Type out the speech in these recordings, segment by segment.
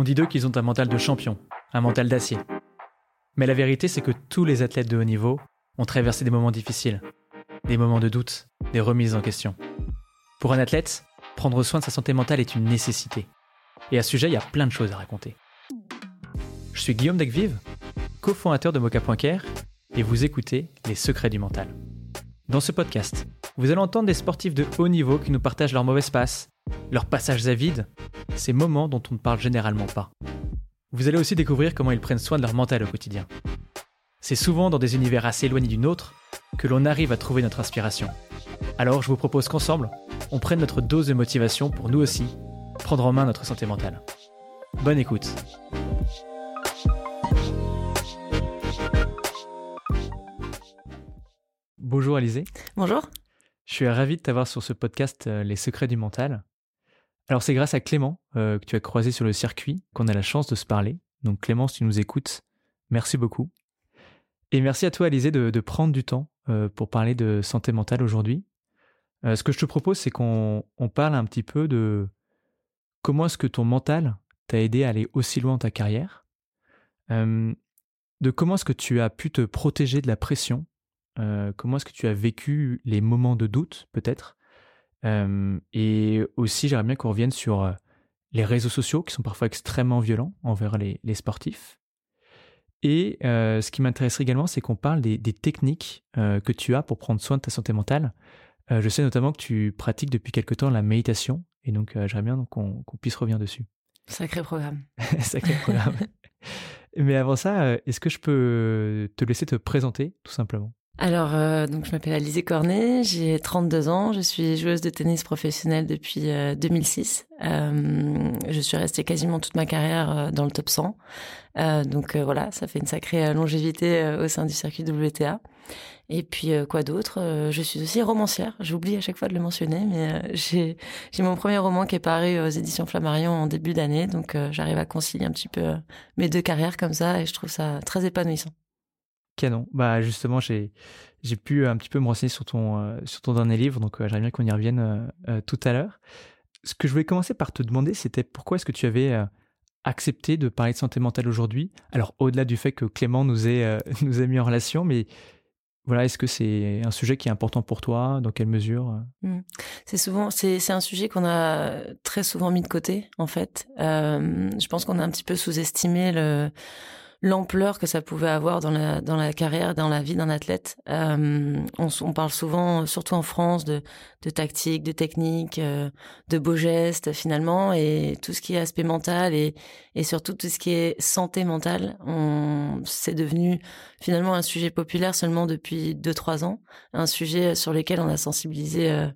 On dit d'eux qu'ils ont un mental de champion, un mental d'acier. Mais la vérité, c'est que tous les athlètes de haut niveau ont traversé des moments difficiles, des moments de doute, des remises en question. Pour un athlète, prendre soin de sa santé mentale est une nécessité. Et à ce sujet, il y a plein de choses à raconter. Je suis Guillaume Degvive, cofondateur de Mocha.care, et vous écoutez Les secrets du mental. Dans ce podcast, vous allez entendre des sportifs de haut niveau qui nous partagent leurs mauvaises passes, leurs passages à vide, ces moments dont on ne parle généralement pas. Vous allez aussi découvrir comment ils prennent soin de leur mental au quotidien. C'est souvent dans des univers assez éloignés du nôtre que l'on arrive à trouver notre inspiration. Alors je vous propose qu'ensemble, on prenne notre dose de motivation pour nous aussi prendre en main notre santé mentale. Bonne écoute. Bonjour Alizé. Bonjour. Je suis ravi de t'avoir sur ce podcast euh, Les secrets du mental. Alors c'est grâce à Clément euh, que tu as croisé sur le circuit qu'on a la chance de se parler. Donc Clément, si tu nous écoutes, merci beaucoup. Et merci à toi Alizé de, prendre du temps euh, pour parler de santé mentale aujourd'hui. ce que je te propose, c'est qu'on parle un petit peu de comment est-ce que ton mental t'a aidé à aller aussi loin dans ta carrière, de comment est-ce que tu as pu te protéger de la pression euh, comment est-ce que tu as vécu les moments de doute, peut-être euh, Et aussi, j'aimerais bien qu'on revienne sur les réseaux sociaux qui sont parfois extrêmement violents envers les, sportifs. Et ce qui m'intéresserait également, c'est qu'on parle des, techniques que tu as pour prendre soin de ta santé mentale. je sais notamment que tu pratiques depuis quelque temps la méditation, et donc j'aimerais bien qu'on puisse revenir dessus. Sacré programme. Sacré programme. Mais avant ça, est-ce que je peux te laisser te présenter, tout simplement? Alors, euh, donc je m'appelle Alizé Cornet, j'ai 32 ans, je suis joueuse de tennis professionnelle depuis 2006. Euh, euh, je suis restée quasiment toute ma carrière dans le top 100. donc voilà, ça fait une sacrée longévité au sein du circuit WTA. Et puis quoi d'autre Je suis aussi romancière. J'oublie à chaque fois de le mentionner, mais j'ai mon premier roman qui est paru aux éditions Flammarion en début d'année, donc j'arrive à concilier un petit peu mes deux carrières comme ça, et je trouve ça très épanouissant. Canon. Bah justement, j'ai j'ai pu un petit peu me renseigner sur ton euh, sur ton dernier livre, donc euh, j'aimerais bien qu'on y revienne euh, tout à l'heure. Ce que je voulais commencer par te demander, c'était pourquoi est-ce que tu avais accepté de parler de santé mentale aujourd'hui? Alors au-delà du fait que Clément nous ait nous a mis en relation, mais voilà, est-ce que c'est un sujet qui est important pour toi? Dans quelle mesure mmh. C'est souvent, c'est un sujet qu'on a très souvent mis de côté, en fait. je pense qu'on a un petit peu sous-estimé le, l'ampleur que ça pouvait avoir dans la dans la carrière, dans la vie d'un athlète. Euh, on, on, parle souvent, surtout en France, de, de tactique, de technique, euh, de beaux gestes finalement, et tout ce qui est aspect mental et et surtout tout ce qui est santé mentale. On c'est devenu finalement un sujet populaire seulement depuis deux trois ans, un sujet sur lequel on a sensibilisé euh,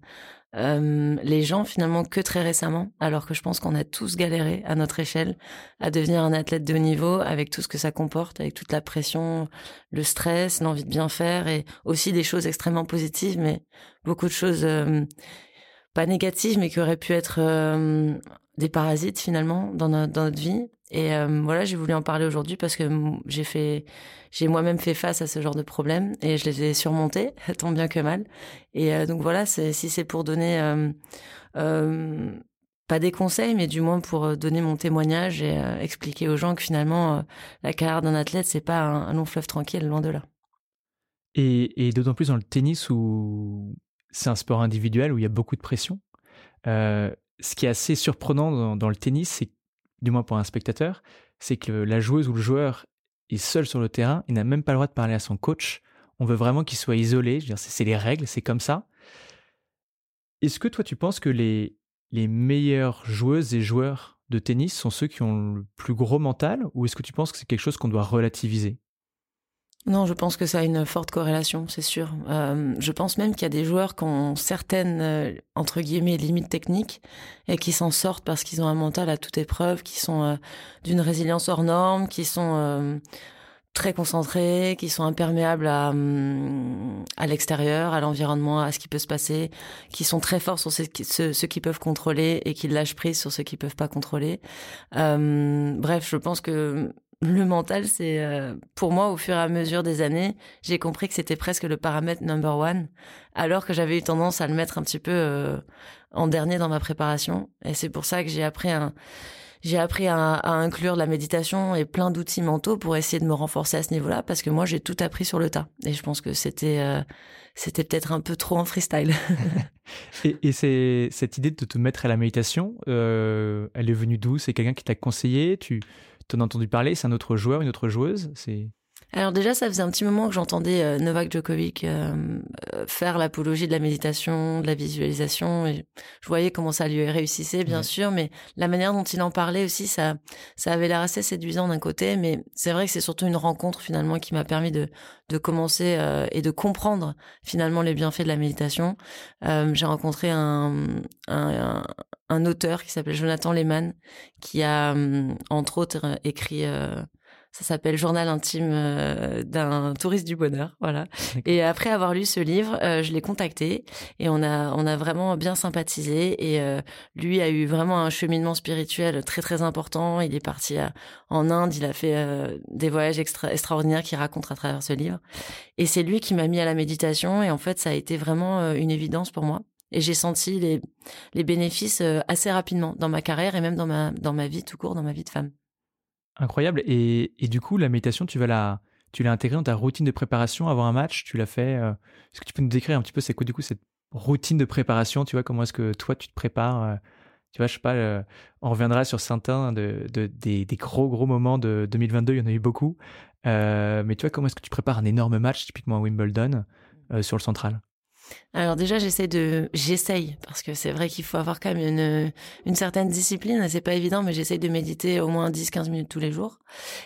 euh, les gens finalement que très récemment, alors que je pense qu'on a tous galéré à notre échelle à devenir un athlète de haut niveau avec tout ce que ça comporte, avec toute la pression, le stress, l'envie de bien faire et aussi des choses extrêmement positives, mais beaucoup de choses euh, pas négatives, mais qui auraient pu être euh, des parasites finalement dans notre vie et euh, voilà, j'ai voulu en parler aujourd'hui parce que j'ai fait, j'ai moi-même fait face à ce genre de problèmes et je les ai surmontés, tant bien que mal. Et euh, donc voilà, si c'est pour donner, euh, pas des conseils, mais du moins pour donner mon témoignage et expliquer aux gens que finalement la carrière d'un athlète c'est pas un, long fleuve tranquille, loin de là. Et, et d'autant plus dans le tennis où c'est un sport individuel où il y a beaucoup de pression. Ce qui est assez surprenant dans, le tennis, c'est du moins pour un spectateur, c'est que la joueuse ou le joueur est seul sur le terrain, il n'a même pas le droit de parler à son coach. On veut vraiment qu'il soit isolé. c'est les règles, c'est comme ça. Est-ce que toi, tu penses que les, les meilleures joueuses et joueurs de tennis sont ceux qui ont le plus gros mental, ou est-ce que tu penses que c'est quelque chose qu'on doit relativiser? Non, je pense que ça a une forte corrélation, c'est sûr. Euh, je pense même qu'il y a des joueurs qui ont certaines, euh, entre guillemets, limites techniques et qui s'en sortent parce qu'ils ont un mental à toute épreuve, qui sont euh, d'une résilience hors norme, qui sont très concentrés, qui sont imperméables à, hum, à l'extérieur, à l'environnement, à ce qui peut se passer, qui sont très forts sur ce, ce, qu'ils peuvent contrôler et qui lâchent prise sur ce qu'ils peuvent pas contrôler. bref, je pense que le mental, c'est euh, pour moi au fur et à mesure des années, j'ai compris que c'était presque le paramètre number one, alors que j'avais eu tendance à le mettre un petit peu euh, en dernier dans ma préparation. Et c'est pour ça que j'ai appris un, j'ai appris à, inclure la méditation et plein d'outils mentaux pour essayer de me renforcer à ce niveau-là, parce que moi, j'ai tout appris sur le tas. Et je pense que c'était euh, c'était peut-être un peu trop en freestyle. et, et c'est cette idée de te mettre à la méditation, elle est venue d'où? C'est quelqu'un qui t'a conseillé? T'en as entendu parler C'est un autre joueur, une autre joueuse C'est alors déjà, ça faisait un petit moment que j'entendais euh, Novak Djokovic euh, euh, faire l'apologie de la méditation, de la visualisation. Et je voyais comment ça lui réussissait, bien sûr, mais la manière dont il en parlait aussi, ça, ça avait l'air assez séduisant d'un côté. Mais c'est vrai que c'est surtout une rencontre finalement qui m'a permis de, de commencer et de comprendre finalement les bienfaits de la méditation. J'ai rencontré un, un, un, auteur qui s'appelle Jonathan Lehman, qui a entre autres écrit ça s'appelle Journal intime euh, d'un touriste du bonheur, voilà. Et après avoir lu ce livre, euh, je l'ai contacté et on a on a vraiment bien sympathisé et euh, lui a eu vraiment un cheminement spirituel très très important. Il est parti en Inde, il a fait des voyages extra extraordinaires qu'il raconte à travers ce livre. Et c'est lui qui m'a mis à la méditation et en fait ça a été vraiment une évidence pour moi. Et j'ai senti les, les bénéfices assez rapidement dans ma carrière et même dans ma, dans ma vie tout court, dans ma vie de femme. Incroyable. Et, et, du coup, la méditation, tu vas la, tu l'as intégrée dans ta routine de préparation avant un match? Tu l'as fait. Euh, est-ce que tu peux nous décrire un petit peu c'est quoi du coup cette routine de préparation? Tu vois comment est-ce que toi tu te prépares euh, Tu vois, je sais pas. Euh, on reviendra sur certains de, de des, des, gros gros moments de 2022. Il y en a eu beaucoup. mais tu vois comment est-ce que tu prépares un énorme match, typiquement à Wimbledon, sur le central? Alors déjà, j'essaie de, j'essaye parce que c'est vrai qu'il faut avoir quand même une, une certaine discipline. C'est pas évident, mais j'essaye de méditer au moins 10-15 minutes tous les jours.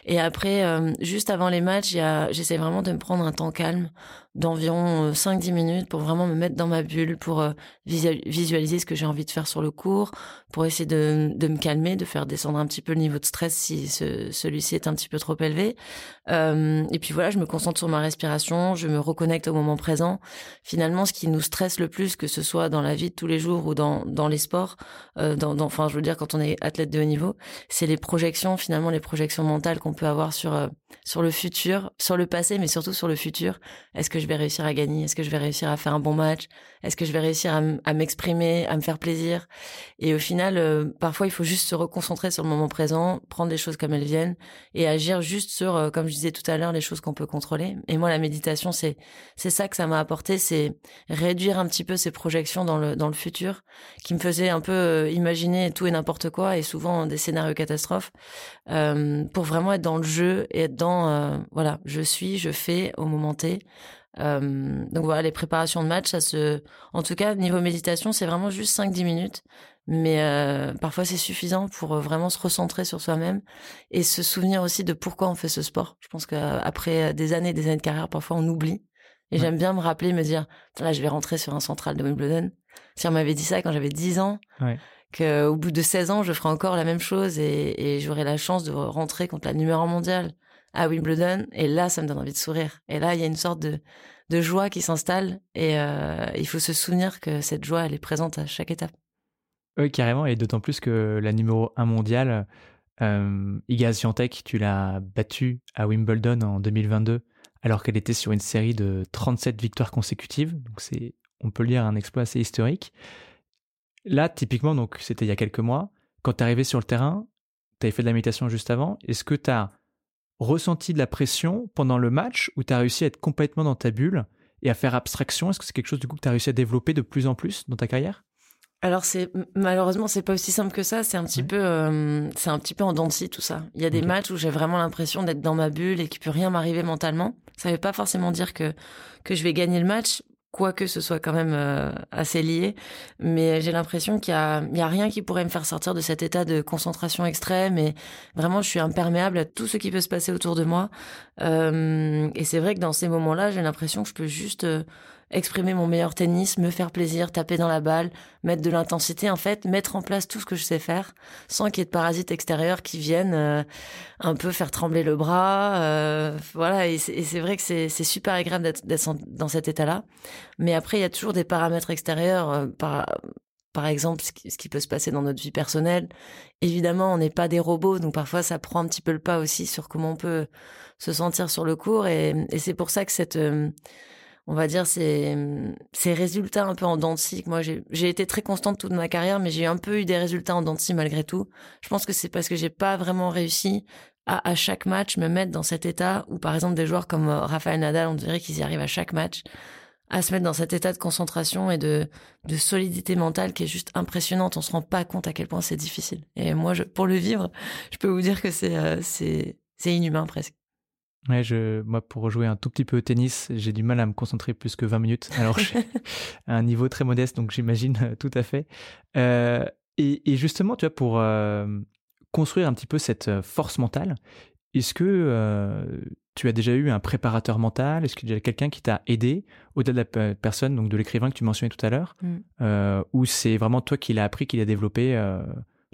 Et après, euh, juste avant les matchs, j'essaie vraiment de me prendre un temps calme d'environ 5-10 euh, minutes pour vraiment me mettre dans ma bulle, pour euh, visualiser ce que j'ai envie de faire sur le cours, pour essayer de, de, me calmer, de faire descendre un petit peu le niveau de stress si ce, celui-ci est un petit peu trop élevé. Euh, et puis voilà, je me concentre sur ma respiration, je me reconnecte au moment présent. Finalement, ce qui nous stresse le plus, que ce soit dans la vie de tous les jours ou dans, dans les sports, euh, dans, dans, enfin je veux dire quand on est athlète de haut niveau, c'est les projections, finalement les projections mentales qu'on peut avoir sur, euh, sur le futur, sur le passé, mais surtout sur le futur. Est-ce que je vais réussir à gagner? Est-ce que je vais réussir à faire un bon match? Est-ce que je vais réussir à m'exprimer, à me faire plaisir? Et au final, euh, parfois, il faut juste se reconcentrer sur le moment présent, prendre les choses comme elles viennent et agir juste sur, euh, comme je disais tout à l'heure, les choses qu'on peut contrôler. Et moi, la méditation, c'est c'est ça que ça m'a apporté, c'est réduire un petit peu ces projections dans le dans le futur, qui me faisaient un peu euh, imaginer tout et n'importe quoi et souvent des scénarios catastrophes, pour vraiment être dans le jeu et être dans voilà, je suis, je fais au moment T. Euh, donc voilà, les préparations de match, ça se, en tout cas niveau méditation, c'est vraiment juste 5-10 minutes, mais euh, parfois c'est suffisant pour euh, vraiment se recentrer sur soi-même et se souvenir aussi de pourquoi on fait ce sport. Je pense qu'après des années, des années de carrière, parfois on oublie. Et j'aime bien me rappeler, me dire, là, je vais rentrer sur un central de Wimbledon. Si on m'avait dit ça quand j'avais 10 ans, ouais. qu'au bout de 16 ans, je ferai encore la même chose et, et j'aurai la chance de rentrer contre la numéro mondiale à Wimbledon. Et là, ça me donne envie de sourire. Et là, il y a une sorte de, de joie qui s'installe. Et euh, il faut se souvenir que cette joie, elle est présente à chaque étape. Oui, carrément. Et d'autant plus que la numéro 1 mondiale, euh, Iga Swiatek, tu l'as battue à Wimbledon en 2022, alors qu'elle était sur une série de 37 victoires consécutives. Donc, c'est, on peut lire un exploit assez historique. Là, typiquement, donc c'était il y a quelques mois, quand tu es arrivé sur le terrain, tu avais fait de la méditation juste avant. Est-ce que tu as ressenti de la pression pendant le match où tu as réussi à être complètement dans ta bulle et à faire abstraction? Est-ce que c'est quelque chose du coup que tu as réussi à développer de plus en plus dans ta carrière? Alors c'est malheureusement c'est pas aussi simple que ça. C'est un petit peu euh, c'est un petit peu en dents tout ça. Il y a des matchs où j'ai vraiment l'impression d'être dans ma bulle et qu'il peut rien m'arriver mentalement. Ça veut pas forcément dire que que je vais gagner le match, quoique ce soit quand même euh, assez lié, mais j'ai l'impression qu'il y a, il y a rien qui pourrait me faire sortir de cet état de concentration extrême et vraiment je suis imperméable à tout ce qui peut se passer autour de moi. Euh, et c'est vrai que dans ces moments-là, j'ai l'impression que je peux juste euh, exprimer mon meilleur tennis, me faire plaisir, taper dans la balle, mettre de l'intensité, en fait, mettre en place tout ce que je sais faire, sans qu'il y ait de parasites extérieurs qui viennent euh, un peu faire trembler le bras. Euh, voilà, et c'est vrai que c'est super agréable d'être dans cet état-là. Mais après, il y a toujours des paramètres extérieurs, euh, par, par exemple, ce qui, peut se passer dans notre vie personnelle. Évidemment, on n'est pas des robots, donc parfois ça prend un petit peu le pas aussi sur comment on peut se sentir sur le cours. Et, et c'est pour ça que cette on va dire, ces, ces résultats un peu en dents Moi, j'ai été très constante toute ma carrière, mais j'ai un peu eu des résultats en dents malgré tout. Je pense que c'est parce que j'ai pas vraiment réussi à, à chaque match me mettre dans cet état où, par exemple, des joueurs comme euh, Rafael Nadal, on dirait qu'ils y arrivent à chaque match à se mettre dans cet état de concentration et de, de solidité mentale qui est juste impressionnante. On se rend pas compte à quel point c'est difficile. Et moi, je, pour le vivre, je peux vous dire que c'est euh, c'est c'est inhumain presque. Ouais, je, moi, pour jouer un tout petit peu au tennis, j'ai du mal à me concentrer plus que 20 minutes. Alors, je à un niveau très modeste, donc j'imagine euh, tout à fait. Euh, et, et, justement, tu vois, pour euh, construire un petit peu cette force mentale, est-ce que euh, tu as déjà eu un préparateur mental? Est-ce qu'il y a quelqu'un qui t'a aidé au-delà de la personne, donc de l'écrivain que tu mentionnais tout à l'heure? Mm. Ou c'est vraiment toi qui l'as appris, qui l'as développé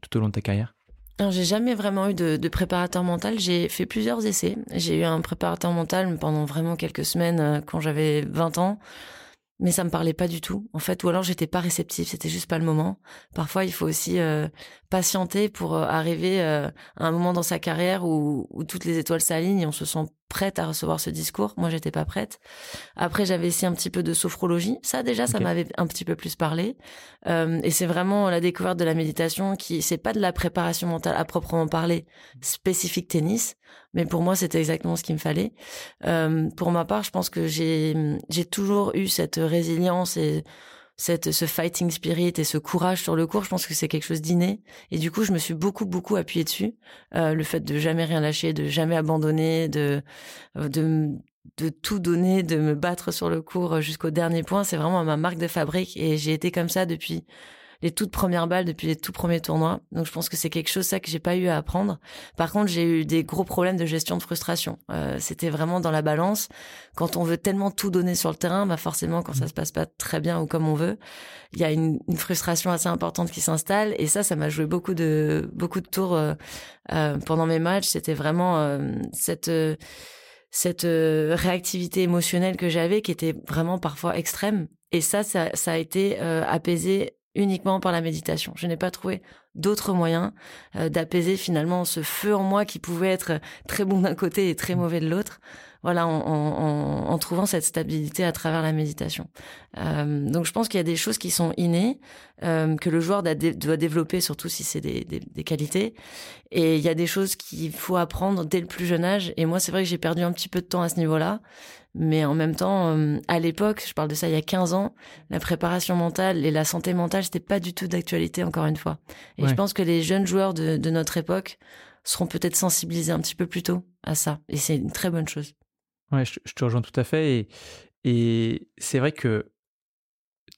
tout au long de ta carrière? Alors, j'ai jamais vraiment eu de, de préparateur mental. J'ai fait plusieurs essais. J'ai eu un préparateur mental pendant vraiment quelques semaines euh, quand j'avais 20 ans mais ça me parlait pas du tout en fait ou alors j'étais pas réceptive c'était juste pas le moment parfois il faut aussi euh, patienter pour euh, arriver euh, à un moment dans sa carrière où, où toutes les étoiles s'alignent et on se sent prête à recevoir ce discours. Moi j'étais pas prête. Après j'avais essayé un petit peu de sophrologie. Ça déjà ça m'avait un petit peu plus parlé. Et c'est vraiment la découverte de la méditation qui c'est pas de la préparation mentale à proprement parler spécifique tennis mais pour moi c'était exactement ce qu'il me fallait. Pour ma part je pense que j'ai j'ai toujours eu cette résilience et cette ce fighting spirit et ce courage sur le cours, je pense que c'est quelque chose d'inné. Et du coup, je me suis beaucoup beaucoup appuyée dessus. Euh, le fait de jamais rien lâcher, de jamais abandonner, de euh, de de tout donner, de me battre sur le cours jusqu'au dernier point, c'est vraiment ma marque de fabrique. Et j'ai été comme ça depuis les toutes premières balles depuis les tout premiers tournois. Donc je pense que c'est quelque chose ça que j'ai pas eu à apprendre. Par contre, j'ai eu des gros problèmes de gestion de frustration. Euh, c'était vraiment dans la balance. Quand on veut tellement tout donner sur le terrain, bah forcément quand ça se passe pas très bien ou comme on veut, il y a une, une frustration assez importante qui s'installe. Et ça, ça m'a joué beaucoup de beaucoup de tours euh, euh, pendant mes matchs. C'était vraiment euh, cette cette euh, réactivité émotionnelle que j'avais qui était vraiment parfois extrême. Et ça, ça, ça a été apaisé uniquement par la méditation. Je n'ai pas trouvé d'autres moyens euh, d'apaiser finalement ce feu en moi qui pouvait être très bon d'un côté et très mauvais de l'autre. Voilà, en, en, en, trouvant cette stabilité à travers la méditation. Euh, donc, je pense qu'il y a des choses qui sont innées euh, que le joueur doit développer, surtout si c'est des, des, des, qualités. Et il y a des choses qu'il faut apprendre dès le plus jeune âge. Et moi, c'est vrai que j'ai perdu un petit peu de temps à ce niveau-là. Mais en même temps, euh, à l'époque, je parle de ça il y a 15 ans, la préparation mentale et la santé mentale, c'était pas du tout d'actualité, encore une fois. Et je pense que les jeunes joueurs de, de notre époque seront peut-être sensibilisés un petit peu plus tôt à ça. Et c'est une très bonne chose. Ouais, je, te rejoins tout à fait. Et, et c'est vrai que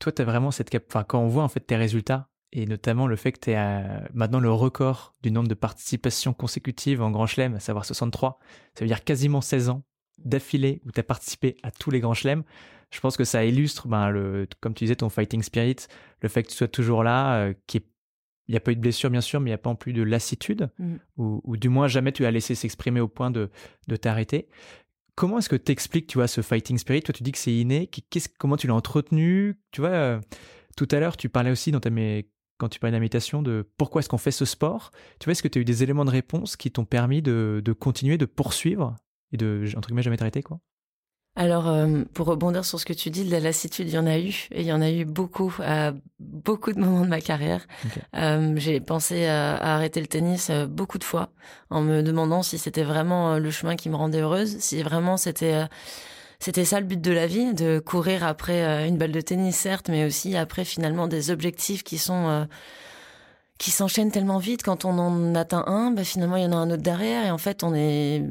toi, tu as vraiment cette cap. Enfin, quand on voit en fait tes résultats, et notamment le fait que tu es maintenant le record du nombre de participations consécutives en Grand Chelem, à savoir 63, ça veut dire quasiment 16 ans d'affilée où tu as participé à tous les grands chelems, je pense que ça illustre, ben, le, comme tu disais, ton fighting spirit, le fait que tu sois toujours là, euh, qu'il n'y a pas eu de blessure bien sûr, mais il n'y a pas non plus de lassitude, mm. ou, ou, du moins jamais tu as laissé s'exprimer au point de, de t'arrêter. Comment est-ce que tu expliques, tu vois, ce fighting spirit? Toi, tu dis que c'est inné. Comment tu l'as entretenu? Tu vois, euh, tout à l'heure, tu parlais aussi dans ta, quand tu parlais de la méditation de pourquoi est-ce qu'on fait ce sport? Tu vois, est-ce que tu as eu des éléments de réponse qui t'ont permis de, de continuer, de poursuivre? Et de, entre guillemets, jamais t'arrêter, quoi alors, euh, pour rebondir sur ce que tu dis, de la lassitude, il y en a eu, et il y en a eu beaucoup, à beaucoup de moments de ma carrière. Euh, j'ai pensé à, arrêter le tennis euh, beaucoup de fois, en me demandant si c'était vraiment le chemin qui me rendait heureuse, si vraiment c'était c'était ça le but de la vie, de courir après une balle de tennis, certes, mais aussi après finalement des objectifs qui sont qui s'enchaînent tellement vite. Quand on en atteint un, bah, finalement il y en a un autre derrière, et en fait on est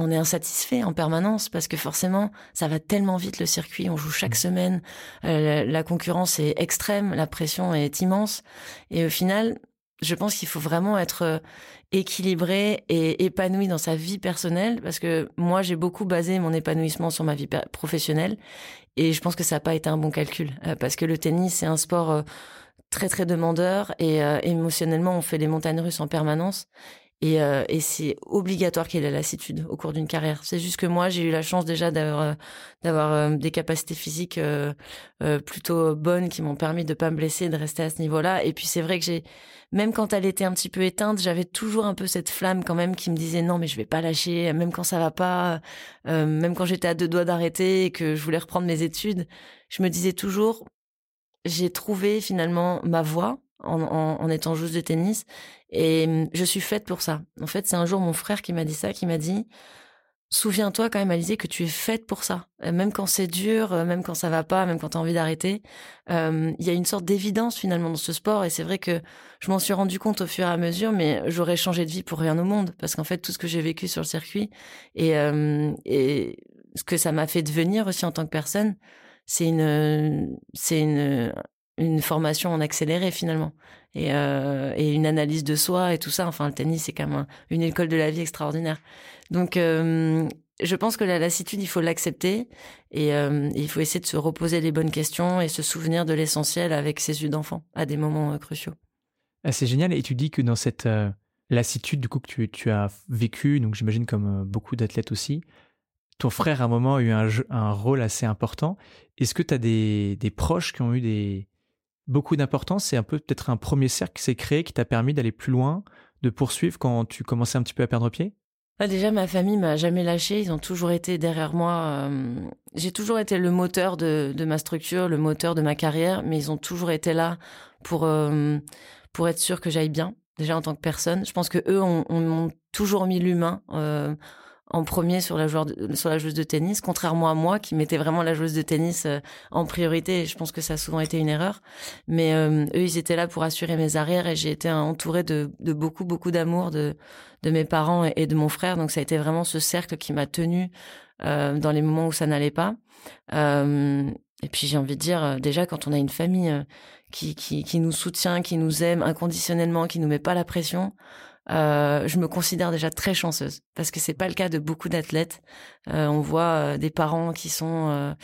on est insatisfait en permanence parce que forcément ça va tellement vite le circuit, on joue chaque mmh. semaine, euh, la concurrence est extrême, la pression est immense et au final, je pense qu'il faut vraiment être euh, équilibré et épanoui dans sa vie personnelle parce que moi j'ai beaucoup basé mon épanouissement sur ma vie professionnelle et je pense que ça n'a pas été un bon calcul euh, parce que le tennis c'est un sport très très demandeur et émotionnellement on fait des montagnes russes en permanence Et, euh, et c'est obligatoire qu'il ait la lassitude au cours d'une carrière. C'est juste que moi, j'ai eu la chance déjà d'avoir euh, d'avoir euh, des capacités physiques plutôt bonnes qui m'ont permis de pas me blesser, de rester à ce niveau-là. Et puis c'est vrai que j'ai, même quand elle était un petit peu éteinte, j'avais toujours un peu cette flamme quand même qui me disait non mais je vais pas lâcher, même quand ça va pas, même quand j'étais à deux doigts d'arrêter et que je voulais reprendre mes études, je me disais toujours j'ai trouvé finalement ma voie en, en, en, étant joueuse de tennis. Et hum, je suis faite pour ça. En fait, c'est un jour mon frère qui m'a dit ça, qui m'a dit Souviens-toi quand même, Alizé, que tu es faite pour ça. Euh, même quand c'est dur, euh, même quand ça va pas, même quand tu as envie d'arrêter, euh, il y a une sorte d'évidence finalement dans ce sport. Et c'est vrai que je m'en suis rendu compte au fur et à mesure, mais j'aurais changé de vie pour rien au monde. Parce qu'en fait, tout ce que j'ai vécu sur le circuit et, et ce que ça m'a fait devenir aussi en tant que personne, c'est une, c'est une, une formation en accéléré finalement et, euh, et une analyse de soi et tout ça. Enfin, le tennis c'est quand même une école de la vie extraordinaire. Donc, euh, je pense que la lassitude, il faut l'accepter et, euh, il faut essayer de se reposer les bonnes questions et se souvenir de l'essentiel avec ses yeux d'enfant à des moments cruciaux. Ah, c'est génial. Et tu dis que dans cette lassitude du coup que tu, as vécu, donc j'imagine comme beaucoup d'athlètes aussi, ton frère à un moment a eu un, rôle assez important. Est-ce que tu as des proches qui ont eu des, beaucoup d'importance. C'est un peu peut-être un premier cercle qui s'est créé qui t'a permis d'aller plus loin, de poursuivre quand tu commençais un petit peu à perdre pied? Ah, Déjà, ma famille m'a jamais lâché. Ils ont toujours été derrière moi. Euh, j'ai toujours été le moteur de, ma structure, le moteur de ma carrière, mais ils ont toujours été là pour, euh, pour être sûr que j'aille bien, déjà en tant que personne. Je pense que eux ont, toujours mis l'humain. Euh, en premier sur la, joueur sur la joueuse de tennis, contrairement à moi qui mettais vraiment la joueuse de tennis euh, en priorité. Et je pense que ça a souvent été une erreur. Mais euh, eux, ils étaient là pour assurer mes arrières et j'ai été entourée de, de beaucoup, beaucoup d'amour de, de mes parents et, de mon frère. Donc ça a été vraiment ce cercle qui m'a tenu euh, dans les moments où ça n'allait pas. et puis j'ai envie de dire, déjà quand on a une famille qui, qui, qui nous soutient, qui nous aime inconditionnellement, qui nous met pas la pression, euh, je me considère déjà très chanceuse parce que c'est pas le cas de beaucoup d'athlètes. Euh, on voit euh, des parents qui sont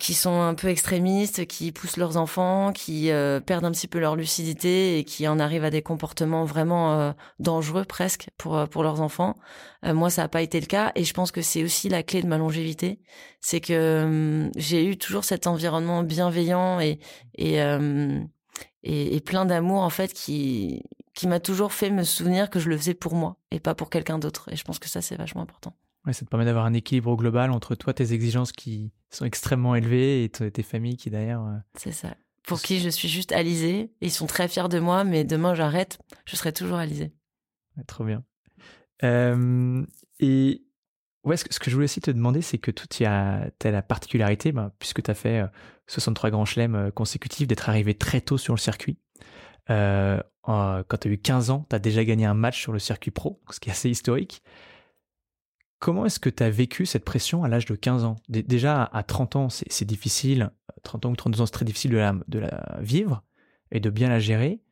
qui sont un peu extrémistes, qui poussent leurs enfants, qui perdent un petit peu leur lucidité et qui en arrivent à des comportements vraiment dangereux presque pour pour leurs enfants. moi, ça n'a pas été le cas et je pense que c'est aussi la clé de ma longévité, c'est que hum, j'ai eu toujours cet environnement bienveillant et et, et plein d'amour en fait qui qui m'a toujours fait me souvenir que je le faisais pour moi et pas pour quelqu'un d'autre. Et je pense que ça, c'est vachement important. Ouais, ça te permet d'avoir un équilibre global entre toi, tes exigences qui sont extrêmement élevées et tes familles qui d'ailleurs. Euh, c'est ça. Pour qui je suis juste Alizée. Ils sont très fiers de moi, mais demain j'arrête, je serai toujours Alizée. trop bien. Euh, et ouais, ce que, je voulais aussi te demander, c'est que tu as, as, la particularité, bah, puisque tu as fait 63 euh, grands chelems consécutifs, d'être arrivé très tôt sur le circuit. Euh, quand tu as eu 15 ans, tu as déjà gagné un match sur le circuit pro, ce qui est assez historique. Comment est-ce que tu as vécu cette pression à l'âge de 15 ans? Déjà, à 30 ans, c'est difficile. 30 ans ou 32 ans, c'est très difficile de la, de la vivre et de bien la gérer.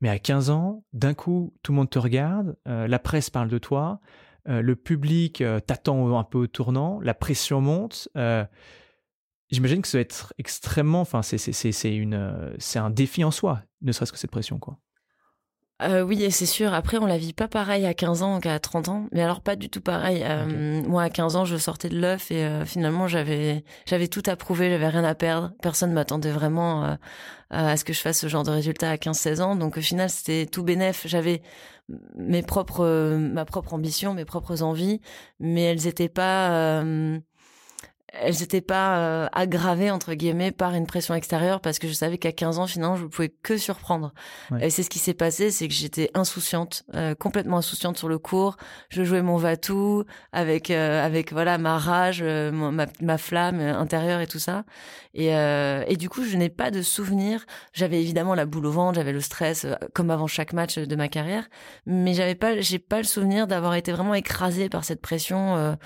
Mais à 15 ans, d'un coup, tout le monde te regarde, euh, la presse parle de toi, euh, le public t'attend un peu au tournant, la pression monte. J'imagine que ça va être extrêmement. Enfin, c'est une, c'est un défi en soi, ne serait-ce que cette pression, quoi. Euh, oui, c'est sûr. Après, on la vit pas pareil à 15 ans qu'à 30 ans, mais alors pas du tout pareil. Euh, moi, à 15 ans, je sortais de l'œuf et euh, finalement, j'avais j'avais tout à prouver, j'avais rien à perdre. Personne m'attendait vraiment à ce que je fasse ce genre de résultat à 15-16 ans. Donc, au final, c'était tout bénef. J'avais mes propres, ma propre ambition, mes propres envies, mais elles étaient pas elles n'étaient pas euh, aggravées entre guillemets par une pression extérieure parce que je savais qu'à 15 ans finalement je ne pouvais que surprendre. Et c'est ce qui s'est passé c'est que j'étais insouciante euh, complètement insouciante sur le cours. Je jouais mon va-tout avec euh, avec voilà ma rage ma, ma, flamme intérieure et tout ça. Et et du coup je n'ai pas de souvenir j'avais évidemment la boule au ventre j'avais le stress comme avant chaque match de ma carrière. Mais j'avais pas j'ai pas le souvenir d'avoir été vraiment écrasée par cette pression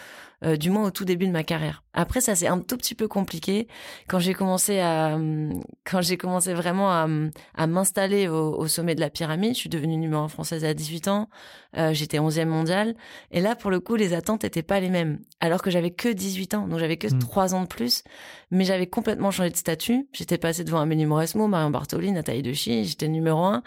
euh, du moins au tout début de ma carrière. Après, ça c'est un tout petit peu compliqué quand j'ai commencé à, quand j'ai commencé vraiment à, à m'installer au, sommet de la pyramide. Je suis devenue numéro 1 française à 18 ans. Euh, j'étais 11e mondiale. Et là, pour le coup, les attentes n'étaient pas les mêmes. Alors que j'avais que 18 ans, donc j'avais que 3 mmh. ans de plus. Mais j'avais complètement changé de statut. J'étais passée devant Amélie Mauresmo, Marion Bartoli, Nathalie Dechy, j'étais numéro un,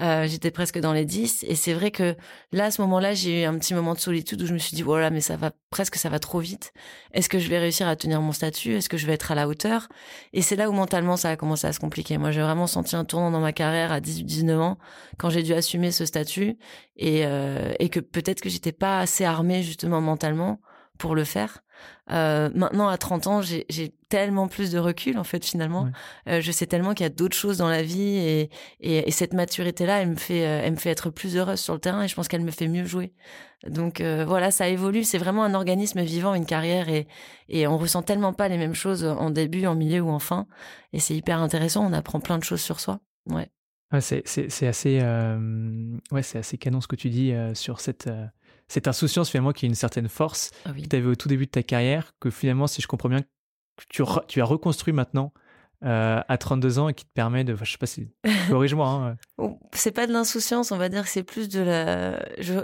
euh, j'étais presque dans les 10. Et c'est vrai que là, à ce moment-là, j'ai eu un petit moment de solitude où je me suis dit, voilà, mais ça va presque, ça va trop vite. Est-ce que je vais réussir à tenir mon statut? Est-ce que je vais être à la hauteur? Et c'est là où mentalement, ça a commencé à se compliquer. Moi, j'ai vraiment senti un tournant dans ma carrière à 18-19 ans, quand j'ai dû assumer ce statut et, euh, et que peut-être que j'étais pas assez armée justement mentalement pour le faire. Euh, maintenant, à 30 ans, j'ai tellement plus de recul, en fait, finalement. Euh, je sais tellement qu'il y a d'autres choses dans la vie et, et, cette maturité-là, elle me fait, euh, elle me fait être plus heureuse sur le terrain et je pense qu'elle me fait mieux jouer. Donc voilà, ça évolue. C'est vraiment un organisme vivant, une carrière et, et on ressent tellement pas les mêmes choses en début, en milieu ou en fin. Et c'est hyper intéressant. On apprend plein de choses sur soi. Ouais. ouais c'est assez, ouais, c'est assez canon ce que tu dis sur cette cette insouciance finalement qui est une certaine force ah que tu avais au tout début de ta carrière, que finalement, si je comprends bien, tu, tu as reconstruit maintenant euh, à 32 ans et qui te permet de, je sais pas si, corrige-moi. Hein. c'est pas de l'insouciance, on va dire que c'est plus de la,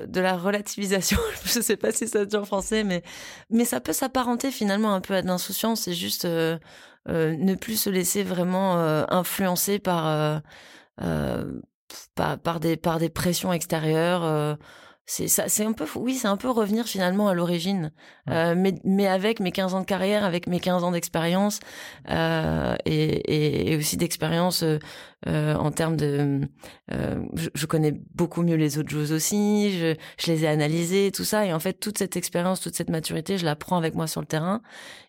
de la relativisation. je sais pas si ça se dit en français, mais, mais ça peut s'apparenter finalement un peu à de l'insouciance. C'est juste euh, euh, ne plus se laisser vraiment influencer par, par, par, des, par des pressions extérieures c'est ça c'est un peu oui c'est un peu revenir finalement à l'origine. Euh, mais mais avec mes 15 ans de carrière avec mes 15 ans d'expérience euh, et, et, aussi d'expérience euh, en termes de je, je, connais beaucoup mieux les autres joueuses aussi je, je les ai analysées tout ça. Et en fait toute cette expérience toute cette maturité je la prends avec moi sur le terrain.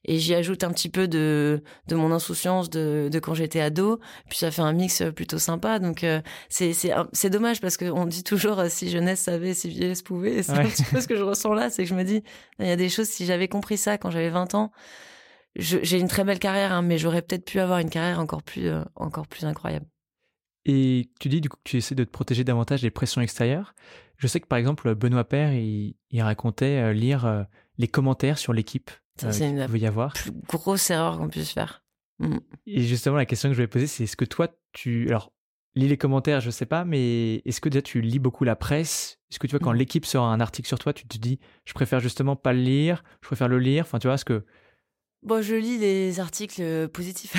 Et j'y ajoute un petit peu de de mon insouciance de de quand j'étais ado. Puis ça fait un mix plutôt sympa. Donc c'est c'est c'est dommage parce que on dit toujours si jeunesse savait si pouvait. C'est un petit peu ce que je ressens là, c'est que je me dis, il y a des choses, si j'avais compris ça quand j'avais 20 ans, j'ai une très belle carrière, hein, mais j'aurais peut-être pu avoir une carrière encore plus, euh, encore plus incroyable. Et tu dis du coup que tu essaies de te protéger davantage des pressions extérieures. Je sais que par exemple Benoît Père, il, racontait euh, lire euh, les commentaires sur l'équipe. Ça, c'est une y avoir. plus grosse erreur qu'on puisse faire. Mm. Et justement, la question que je vais poser, c'est est-ce que toi, tu, alors lis les commentaires, je sais pas, mais est-ce que déjà tu lis beaucoup la presse? Est-ce que tu vois quand l'équipe sort un article sur toi, tu te dis je préfère justement pas le lire, je préfère le lire. Enfin, tu vois, ce que Bon, je lis les articles euh, positifs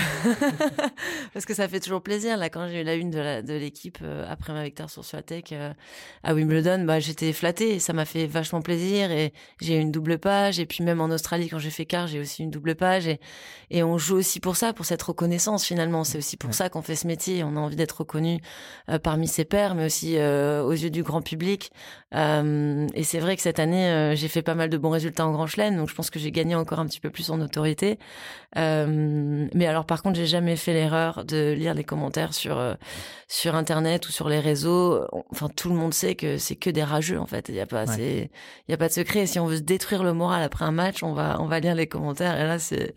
parce que ça fait toujours plaisir. Là, quand j'ai eu la une de l'équipe euh, après ma victoire sur Suatec euh, à Wimbledon, bah j'étais flattée ça m'a fait vachement plaisir. Et j'ai eu une double page. Et puis même en Australie, quand j'ai fait quart, j'ai aussi une double page. Et, et on joue aussi pour ça, pour cette reconnaissance finalement. C'est aussi pour ça qu'on fait ce métier. On a envie d'être reconnu parmi ses pairs, mais aussi aux yeux du grand public. Et c'est vrai que cette année, j'ai fait pas mal de bons résultats en Grand Chelem, donc je pense que j'ai gagné encore un petit peu plus en autorité euh, mais alors, par contre, j'ai jamais fait l'erreur de lire les commentaires sur euh, sur internet ou sur les réseaux. Enfin, tout le monde sait que c'est que des rageux en fait. Il y a pas, il y a pas de secret. si on veut se détruire le moral après un match, on va on va lire les commentaires. Et là, c'est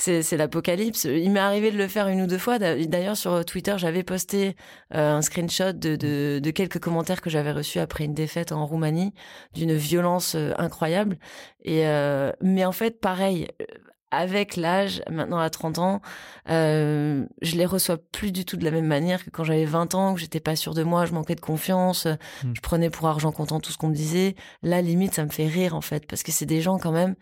c'est l'apocalypse. Il m'est arrivé de le faire une ou deux fois. D'ailleurs, sur Twitter, j'avais posté euh, un screenshot de, de, de, quelques commentaires que j'avais reçus après une défaite en Roumanie, d'une violence incroyable. Et mais en fait, pareil, avec l'âge, maintenant à 30 ans, euh, je les reçois plus du tout de la même manière que quand j'avais 20 ans, que j'étais pas sûre de moi, je manquais de confiance, hmm. je prenais pour argent comptant tout ce qu'on me disait. Là, limite, ça me fait rire en fait, parce que c'est des gens quand même,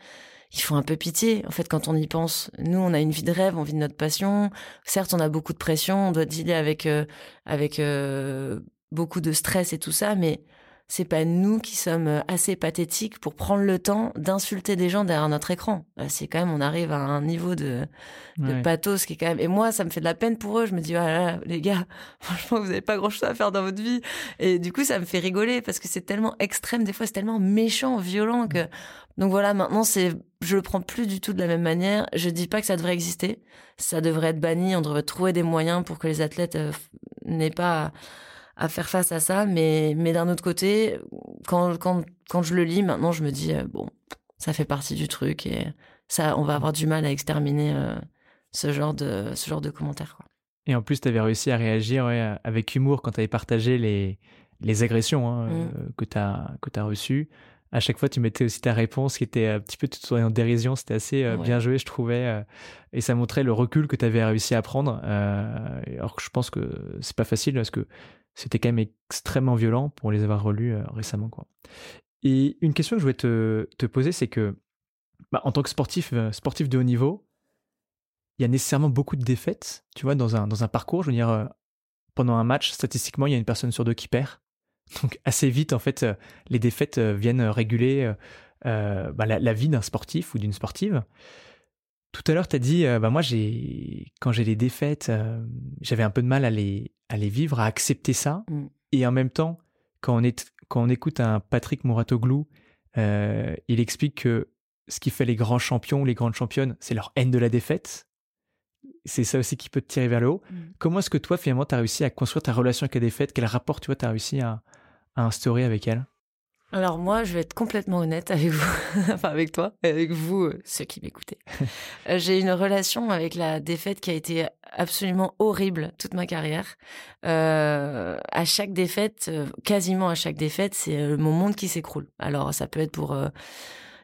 ils font un peu pitié. En fait, quand on y pense, nous, on a une vie de rêve, on vit de notre passion. Certes, on a beaucoup de pression, on doit dealer avec euh, avec euh, beaucoup de stress et tout ça, mais c'est pas nous qui sommes euh, assez pathétiques pour prendre le temps d'insulter des gens derrière notre écran. C'est quand même, on arrive à un niveau de, de pathos qui est quand même. Et moi, ça me fait de la peine pour eux. Je me dis, voilà, les gars, franchement, vous avez pas grand chose à faire dans votre vie. Et du coup, ça me fait rigoler parce que c'est tellement extrême. Des fois, c'est tellement méchant, violent que. Donc voilà, maintenant, c'est, je le prends plus du tout de la même manière. Je dis pas que ça devrait exister. Ça devrait être banni. On devrait trouver des moyens pour que les athlètes euh, n'aient pas à faire face à ça. Mais, mais d'un autre côté, quand, quand, quand je le lis, maintenant, je me dis, euh, bon, ça fait partie du truc et ça, on va avoir du mal à exterminer euh, ce, genre de, ce genre de commentaires. Quoi. Et en plus, tu avais réussi à réagir avec humour quand tu avais partagé les, les agressions hein, mm. euh, que tu as reçues. À chaque fois, tu mettais aussi ta réponse qui était un petit peu tout en dérision. C'était assez bien joué, je trouvais. et ça montrait le recul que tu avais réussi à prendre. alors que je pense que c'est pas facile parce que c'était quand même extrêmement violent pour les avoir relus euh, récemment. Quoi. Et une question que je voulais te, te poser, c'est que bah, en tant que sportif, euh, sportif de haut niveau, il y a nécessairement beaucoup de défaites, tu vois, dans un, dans un parcours. Je veux dire, euh, pendant un match, statistiquement, il y a une personne sur deux qui perd. Donc assez vite, en fait, les défaites viennent réguler bah, la, vie d'un sportif ou d'une sportive. Tout à l'heure, tu as dit, bah, moi, j'ai, quand j'ai des défaites, j'avais un peu de mal à les, à les vivre, à accepter ça. Mm. Et en même temps, quand on, est, quand on écoute un Patrick Mouratoglou, il explique que ce qui fait les grands champions, les grandes championnes, c'est leur haine de la défaite c'est ça aussi qui peut te tirer vers le haut. Mm. Comment est-ce que toi, finalement, tu as réussi à construire ta relation avec la défaite? Quel rapport, tu vois, tu as réussi à, instaurer avec elle? Alors moi, je vais être complètement honnête avec vous, enfin avec toi, avec vous, euh, ceux qui m'écoutez. Euh, j'ai une relation avec la défaite qui a été absolument horrible toute ma carrière. Euh, à chaque défaite, quasiment à chaque défaite, c'est mon monde qui s'écroule. Alors ça peut être pour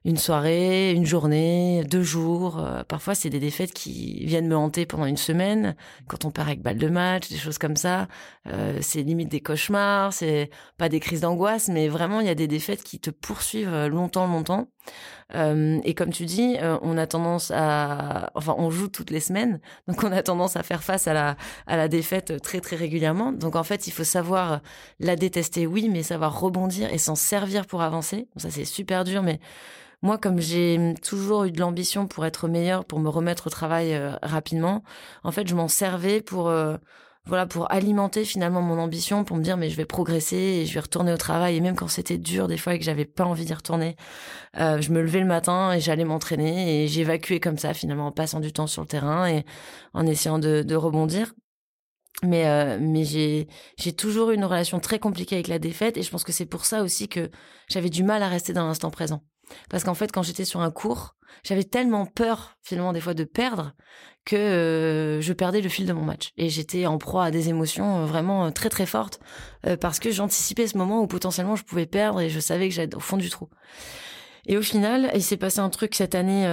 une soirée, une journée, deux jours. Euh, parfois, c'est des défaites qui viennent me hanter pendant une semaine. Quand on perd avec balle de match, des choses comme ça, euh, c'est limite des cauchemars. C'est pas des crises d'angoisse, mais vraiment, il y a des défaites qui te poursuivent euh, longtemps, longtemps. et comme tu dis, on a tendance à, enfin, on joue toutes les semaines, donc on a tendance à faire face à la à la défaite très très régulièrement. Donc en fait, il faut savoir la détester, oui, mais savoir rebondir et s'en servir pour avancer. ça c'est super dur, mais moi, comme j'ai toujours eu de l'ambition pour être meilleure, pour me remettre au travail euh, rapidement, en fait, je m'en servais pour euh, voilà pour alimenter finalement mon ambition, pour me dire mais je vais progresser et je vais retourner au travail. Et même quand c'était dur des fois et que j'avais pas envie d'y retourner, euh, je me levais le matin et j'allais m'entraîner et j'évacuais comme ça finalement en passant du temps sur le terrain et en essayant de, de rebondir. Mais mais j'ai j'ai toujours eu une relation très compliquée avec la défaite et je pense que c'est pour ça aussi que j'avais du mal à rester dans l'instant présent. Parce qu'en fait, quand j'étais sur un cours, j'avais tellement peur, finalement, des fois de perdre, que euh, je perdais le fil de mon match. Et j'étais en proie à des émotions euh, vraiment euh, très très fortes, parce que j'anticipais ce moment où potentiellement je pouvais perdre et je savais que j'allais au fond du trou. Et au final, il s'est passé un truc cette année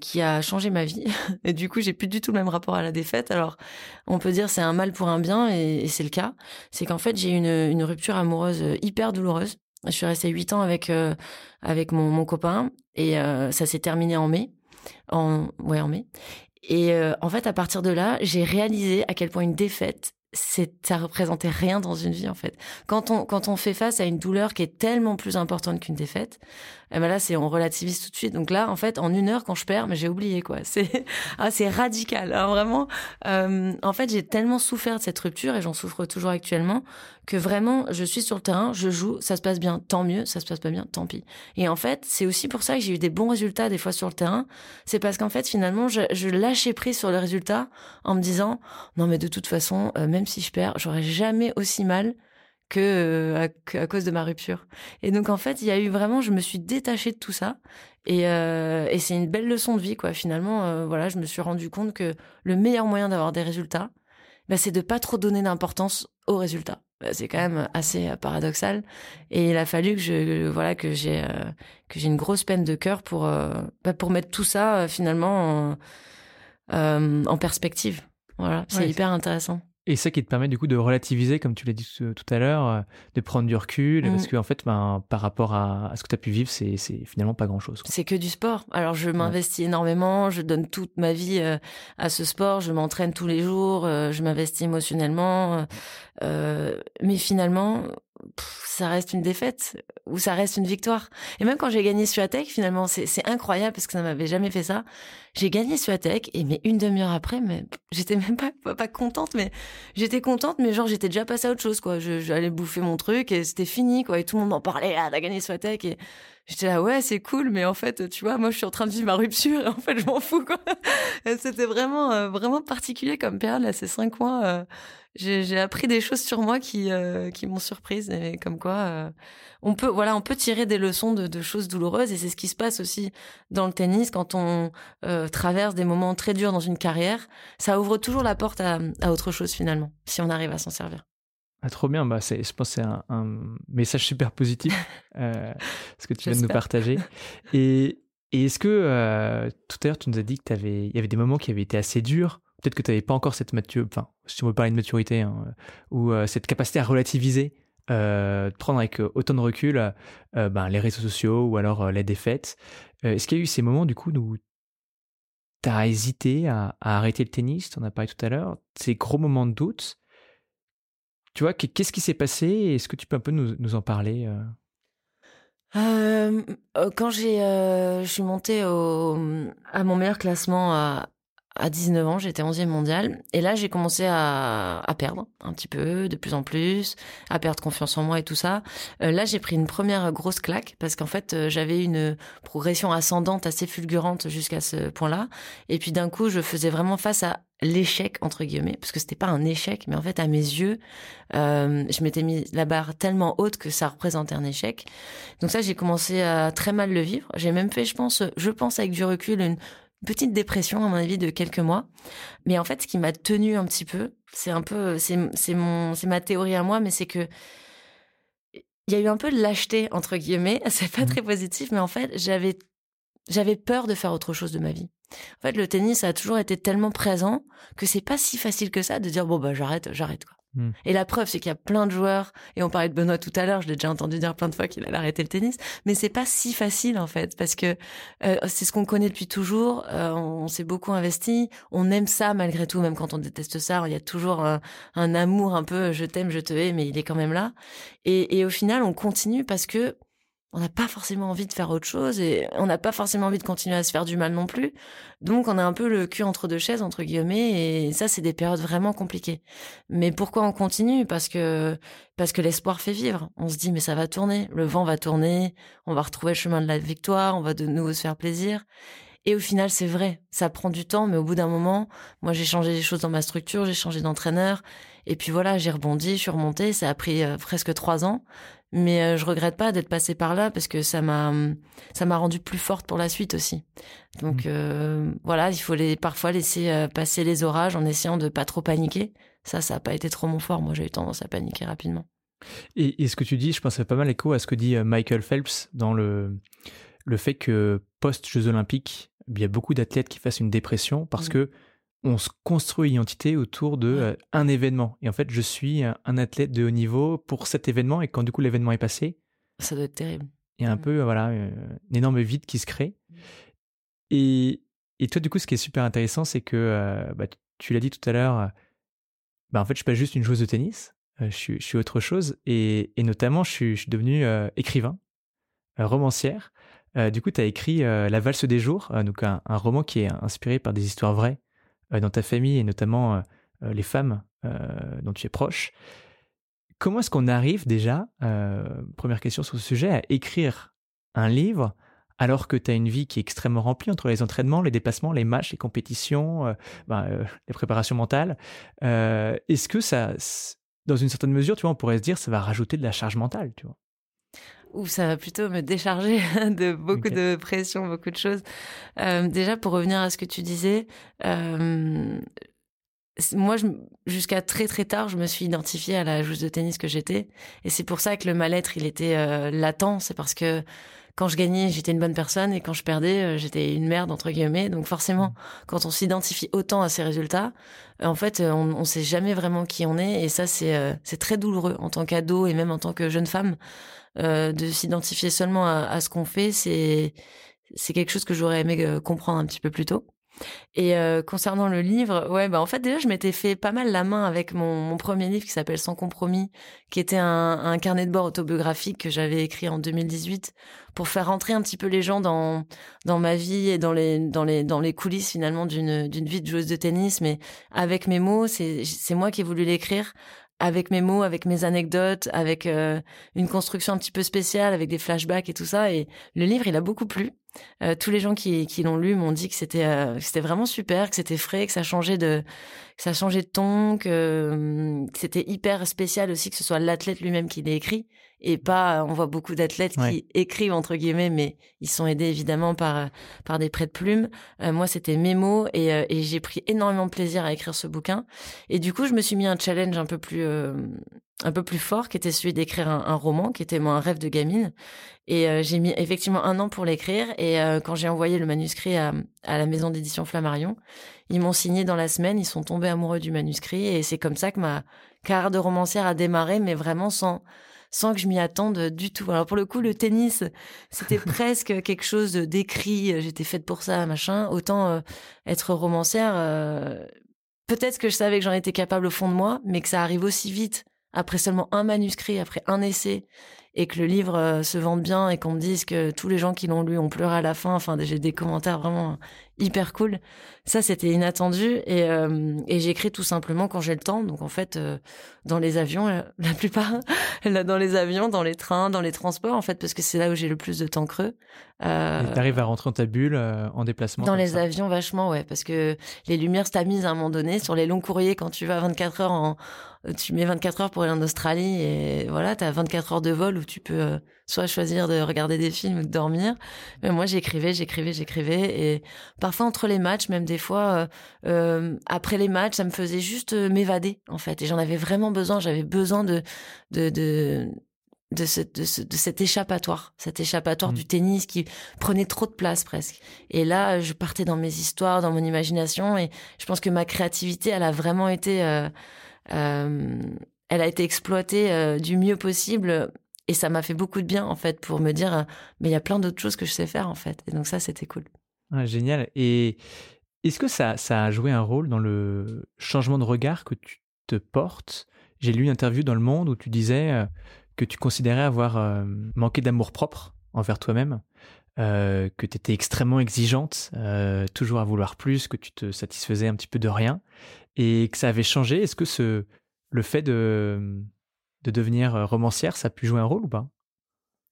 qui a changé ma vie. Et du coup, j'ai plus du tout le même rapport à la défaite. Alors, on peut dire c'est un mal pour un bien, et, c'est le cas. C'est qu'en fait, j'ai eu une, une rupture amoureuse hyper douloureuse je suis restée huit ans avec euh, avec mon, mon copain et euh, ça s'est terminé en mai. En ouais en mai. Et euh, en fait, à partir de là, j'ai réalisé à quel point une défaite c'est ça représentait rien dans une vie en fait. Quand on quand on fait face à une douleur qui est tellement plus importante qu'une défaite, eh ben là c'est on relativise tout de suite. Donc là en fait en une heure quand je perds, mais j'ai oublié quoi. C'est ah c'est radical hein, vraiment. Euh, en fait j'ai tellement souffert de cette rupture et j'en souffre toujours actuellement que vraiment je suis sur le terrain, je joue, ça se passe bien, tant mieux, ça se passe pas bien, tant pis. Et en fait c'est aussi pour ça que j'ai eu des bons résultats des fois sur le terrain. C'est parce qu'en fait finalement je, je lâchais prise sur le résultat en me disant non mais de toute façon euh, même si je perds, j'aurais jamais aussi mal que euh, à, cause de ma rupture. Et donc en fait, il y a eu vraiment, je me suis détachée de tout ça, et, euh, et c'est une belle leçon de vie quoi. Finalement, euh, voilà, je me suis rendu compte que le meilleur moyen d'avoir des résultats, bah, c'est de pas trop donner d'importance aux résultats. Bah, c'est quand même assez paradoxal, et il a fallu que je voilà que j'ai que j'ai une grosse peine de cœur pour bah, pour mettre tout ça finalement en, en perspective. Voilà, c'est hyper intéressant. Et ça qui te permet du coup de relativiser, comme tu l'as dit tout à l'heure, euh, de prendre du recul, parce mm. qu'en fait, ben, par rapport à, ce que tu as pu vivre, c'est finalement pas grand-chose. C'est que du sport. Alors je m'investis énormément, je donne toute ma vie euh, à ce sport, je m'entraîne tous les jours, euh, je m'investis émotionnellement, mais finalement, ça reste une défaite ou ça reste une victoire. Et même quand j'ai gagné Suatec, finalement, c'est incroyable parce que ça m'avait jamais fait ça. J'ai gagné Suatec et mais une demi-heure après, mais j'étais même pas, pas, contente, mais j'étais contente, mais genre j'étais déjà passée à autre chose, quoi. J'allais bouffer mon truc et c'était fini, quoi. Et tout le monde m'en parlait, ah, t'as gagné Suatec et j'étais là, ouais, c'est cool, mais en fait, tu vois, moi, je suis en train de vivre ma rupture et en fait, je m'en fous, quoi. C'était vraiment, euh, vraiment particulier comme période, là, ces cinq mois. Euh, j'ai appris des choses sur moi qui euh, qui m'ont surprise. Et comme quoi euh, on peut voilà on peut tirer des leçons de, de choses douloureuses. Et c'est ce qui se passe aussi dans le tennis quand on euh, traverse des moments très durs dans une carrière. Ça ouvre toujours la porte à, à autre chose finalement si on arrive à s'en servir. Ah, trop bien. Bah c'est je pense c'est un, un, message super positif ce que tu viens de nous partager. Et, et est-ce que tout à l'heure tu nous as dit que il y avait des moments qui avaient été assez durs peut-être que tu n'avais pas encore cette maturité, enfin, si on veut parler de maturité, hein, ou euh, cette capacité à relativiser, euh, prendre avec euh, autant de recul euh, ben, les réseaux sociaux ou alors les défaites. Est-ce qu'il y a eu ces moments du coup où tu as hésité à, arrêter le tennis, tu en as parlé tout à l'heure, ces gros moments de doute. Tu vois, qu'est-ce qui s'est passé Est-ce que tu peux un peu nous, en parler euh? Euh, quand j'ai, je suis montée à mon meilleur classement à, à 19 ans, j'étais 11e mondial. Et là, j'ai commencé à, à, perdre un petit peu, de plus en plus, à perdre confiance en moi et tout ça. Euh, là, j'ai pris une première grosse claque parce qu'en fait, euh, j'avais une progression ascendante assez fulgurante jusqu'à ce point-là. Et puis d'un coup, je faisais vraiment face à l'échec entre guillemets parce que c'était pas un échec mais en fait à mes yeux euh, je m'étais mis la barre tellement haute que ça représentait un échec donc ça j'ai commencé à très mal le vivre j'ai même fait je pense je pense avec du recul une petite dépression à mon avis de quelques mois. Mais en fait, ce qui m'a tenu un petit peu, c'est un peu, c'est mon, c'est ma théorie à moi, mais c'est que il y a eu un peu de lâcheté entre guillemets. C'est pas mmh. très positif, mais en fait, j'avais, j'avais peur de faire autre chose de ma vie. En fait, le tennis a toujours été tellement présent que c'est pas si facile que ça de dire bon bah j'arrête, j'arrête quoi. Hmm. Et la preuve, c'est qu'il y a plein de joueurs, et on parlait de Benoît tout à l'heure, je l'ai déjà entendu dire plein de fois qu'il allait arrêter le tennis, mais c'est pas si facile en fait, parce que euh, c'est ce qu'on connaît depuis toujours, euh, on s'est beaucoup investi, on aime ça malgré tout, même quand on déteste ça, il y a toujours un, amour un peu je t'aime, je te hais, mais il est quand même là. Et au final, on continue parce que on n'a pas forcément envie de faire autre chose et on n'a pas forcément envie de continuer à se faire du mal non plus. Donc on a un peu le cul entre deux chaises entre guillemets et ça c'est des périodes vraiment compliquées. Mais pourquoi on continue? Parce que parce que l'espoir fait vivre. On se dit mais ça va tourner, le vent va tourner, on va retrouver le chemin de la victoire, on va de nouveau se faire plaisir. Et au final, c'est vrai, ça prend du temps, mais au bout d'un moment, moi j'ai changé des choses dans ma structure, j'ai changé d'entraîneur, et puis voilà, j'ai rebondi, je suis remontée, ça a pris euh, presque trois ans, mais euh, je regrette pas d'être passée par là parce que ça m'a ça m'a rendue plus forte pour la suite aussi. Donc mmh. euh, voilà, il faut les, parfois laisser euh, passer les orages en essayant de pas trop paniquer. Ça, ça a pas été trop mon fort. Moi, j'ai eu tendance à paniquer rapidement. Et, ce que tu dis, je pense, ça fait pas mal écho à ce que dit Michael Phelps dans le le fait que post Jeux Olympiques, il y a beaucoup d'athlètes qui fassent une dépression parce mmh. que on se construit une identité autour de euh, un événement. Et en fait, je suis un, athlète de haut niveau pour cet événement. Et quand du coup l'événement est passé, ça doit être terrible. Il y a un mm. peu, voilà, euh, une énorme vide qui se crée. Mm. Et, et toi, du coup, ce qui est super intéressant, c'est que euh, bah, tu l'as dit tout à l'heure. Bah, en fait, je suis pas juste une joueuse de tennis. je, suis, je, suis, autre chose. Et, et notamment, je suis, je suis devenu écrivain, romancière. du coup, tu as écrit La valse des jours, donc un, un, roman qui est inspiré par des histoires vraies euh, dans ta famille et notamment euh, euh, les femmes dont tu es proche. Comment est-ce qu'on arrive déjà, première question sur ce sujet, à écrire un livre alors que tu as une vie qui est extrêmement remplie entre les entraînements, les déplacements, les matchs, les compétitions, ben, les préparations mentales? Est-ce que ça, dans une certaine mesure, tu vois, on pourrait se dire, ça va rajouter de la charge mentale, tu vois? Ou ça va plutôt me décharger de beaucoup de pression, beaucoup de choses. Euh, déjà, pour revenir à ce que tu disais, euh, moi, jusqu'à très très tard, je me suis identifiée à la joueuse de tennis que j'étais, et c'est pour ça que le mal-être, il était euh, latent. C'est parce que quand je gagnais, j'étais une bonne personne, et quand je perdais, j'étais une merde entre guillemets. Donc forcément, quand on s'identifie autant à ces résultats, en fait, on, on sait jamais vraiment qui on est, et ça, c'est c'est très douloureux en tant qu'ado et même en tant que jeune femme. Euh, de s'identifier seulement à, ce qu'on fait, c'est c'est quelque chose que j'aurais aimé euh, comprendre un petit peu plus tôt. Et euh, concernant le livre, ouais, bah en fait déjà je m'étais fait pas mal la main avec mon, premier livre qui s'appelle Sans compromis, qui était un, carnet de bord autobiographique que j'avais écrit en 2018 pour faire rentrer un petit peu les gens dans dans ma vie et dans les dans les dans les coulisses finalement d'une d'une vie de joueuse de tennis, mais avec mes mots. C'est c'est moi qui ai voulu l'écrire avec mes mots, avec mes anecdotes, avec euh, une construction un petit peu spéciale, avec des flashbacks et tout ça. Et le livre, il a beaucoup plu. Euh, tous les gens qui, qui l'ont lu m'ont dit que c'était euh, c'était vraiment super, que c'était frais, que ça changeait de que ça changeait de ton, que, hum, que c'était hyper spécial aussi que ce soit l'athlète lui-même qui l'ait écrit et pas on voit beaucoup d'athlètes qui écrivent entre guillemets mais ils sont aidés évidemment par par des prêts de plumes. Euh, moi c'était mes mots et, euh, et j'ai pris énormément de plaisir à écrire ce bouquin. Et du coup je me suis mis un challenge un peu plus euh, un peu plus fort qui était celui d'écrire un, roman qui était moi un rêve de gamine et j'ai mis effectivement un an pour l'écrire et quand j'ai envoyé le manuscrit à, à la maison d'édition Flammarion ils m'ont signé dans la semaine ils sont tombés amoureux du manuscrit et c'est comme ça que ma carrière de romancière a démarré mais vraiment sans sans que je m'y attende du tout. Alors pour le coup, le tennis, c'était presque quelque chose d'écrit. J'étais faite pour ça, machin. Autant euh, être romancière, euh, peut-être que je savais que j'en étais capable au fond de moi, mais que ça arrive aussi vite après seulement un manuscrit, après un essai, et que le livre euh, se vende bien et qu'on me dise que tous les gens qui l'ont lu ont pleuré à la fin. Enfin, j'ai des commentaires vraiment hyper cool. Ça, c'était inattendu et, euh, et j'écris tout simplement quand j'ai le temps. Donc en fait, euh, dans les avions, la plupart, là, dans les avions, dans les trains, dans les transports, en fait, parce que c'est là où j'ai le plus de temps creux. Euh, T'arrives à rentrer dans ta bulle en déplacement Dans les avions, vachement, ouais, parce que les lumières se tamisent à un moment donné sur les longs courriers quand tu vas 24 heures en, tu mets 24 heures pour aller en Australie et voilà, t'as 24 heures de vol où tu peux soit choisir de regarder des films ou de dormir. Mais moi, j'écrivais, j'écrivais, j'écrivais. Et parfois, entre les matchs, même des fois, euh, euh après les matchs, ça me faisait juste euh, m'évader, en fait. Et j'en avais vraiment besoin. J'avais besoin de, de, de, de, ce, de, ce, de cet échappatoire, cet échappatoire mmh. du tennis qui prenait trop de place presque. Et là, je partais dans mes histoires, dans mon imagination, et je pense que ma créativité, elle a vraiment été, euh, euh, elle a été exploitée euh, du mieux possible et ça m'a fait beaucoup de bien, en fait, pour me dire, mais il y a plein d'autres choses que je sais faire, en fait. Et donc ça, c'était cool. génial. Et est-ce que ça, ça a joué un rôle dans le changement de regard que tu te portes? J'ai lu une interview dans Le Monde où tu disais euh, que tu considérais avoir euh, manqué d'amour propre envers toi-même, euh, que tu étais extrêmement exigeante, toujours à vouloir plus, que tu te satisfaisais un petit peu de rien, et que ça avait changé. Est-ce que ce, le fait de de devenir euh, romancière, ça a pu jouer un rôle ou pas?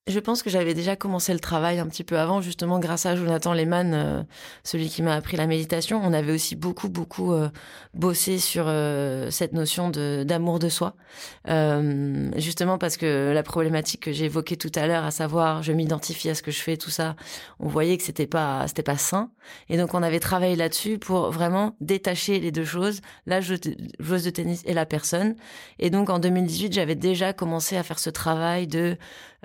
Je pense que j'avais déjà commencé le travail un petit peu avant, justement grâce à Jonathan Lehmann, euh, celui qui m'a appris la méditation. On avait aussi beaucoup, beaucoup euh, bossé sur euh, cette notion de d'amour de soi, justement parce que la problématique que j'ai évoquée tout à l'heure, à savoir je m'identifie à ce que je fais, tout ça, on voyait que c'était pas c'était pas sain. Et donc on avait travaillé là-dessus pour vraiment détacher les deux choses, la joueuse de tennis et la personne. Et donc en 2018, j'avais déjà commencé à faire ce travail de euh,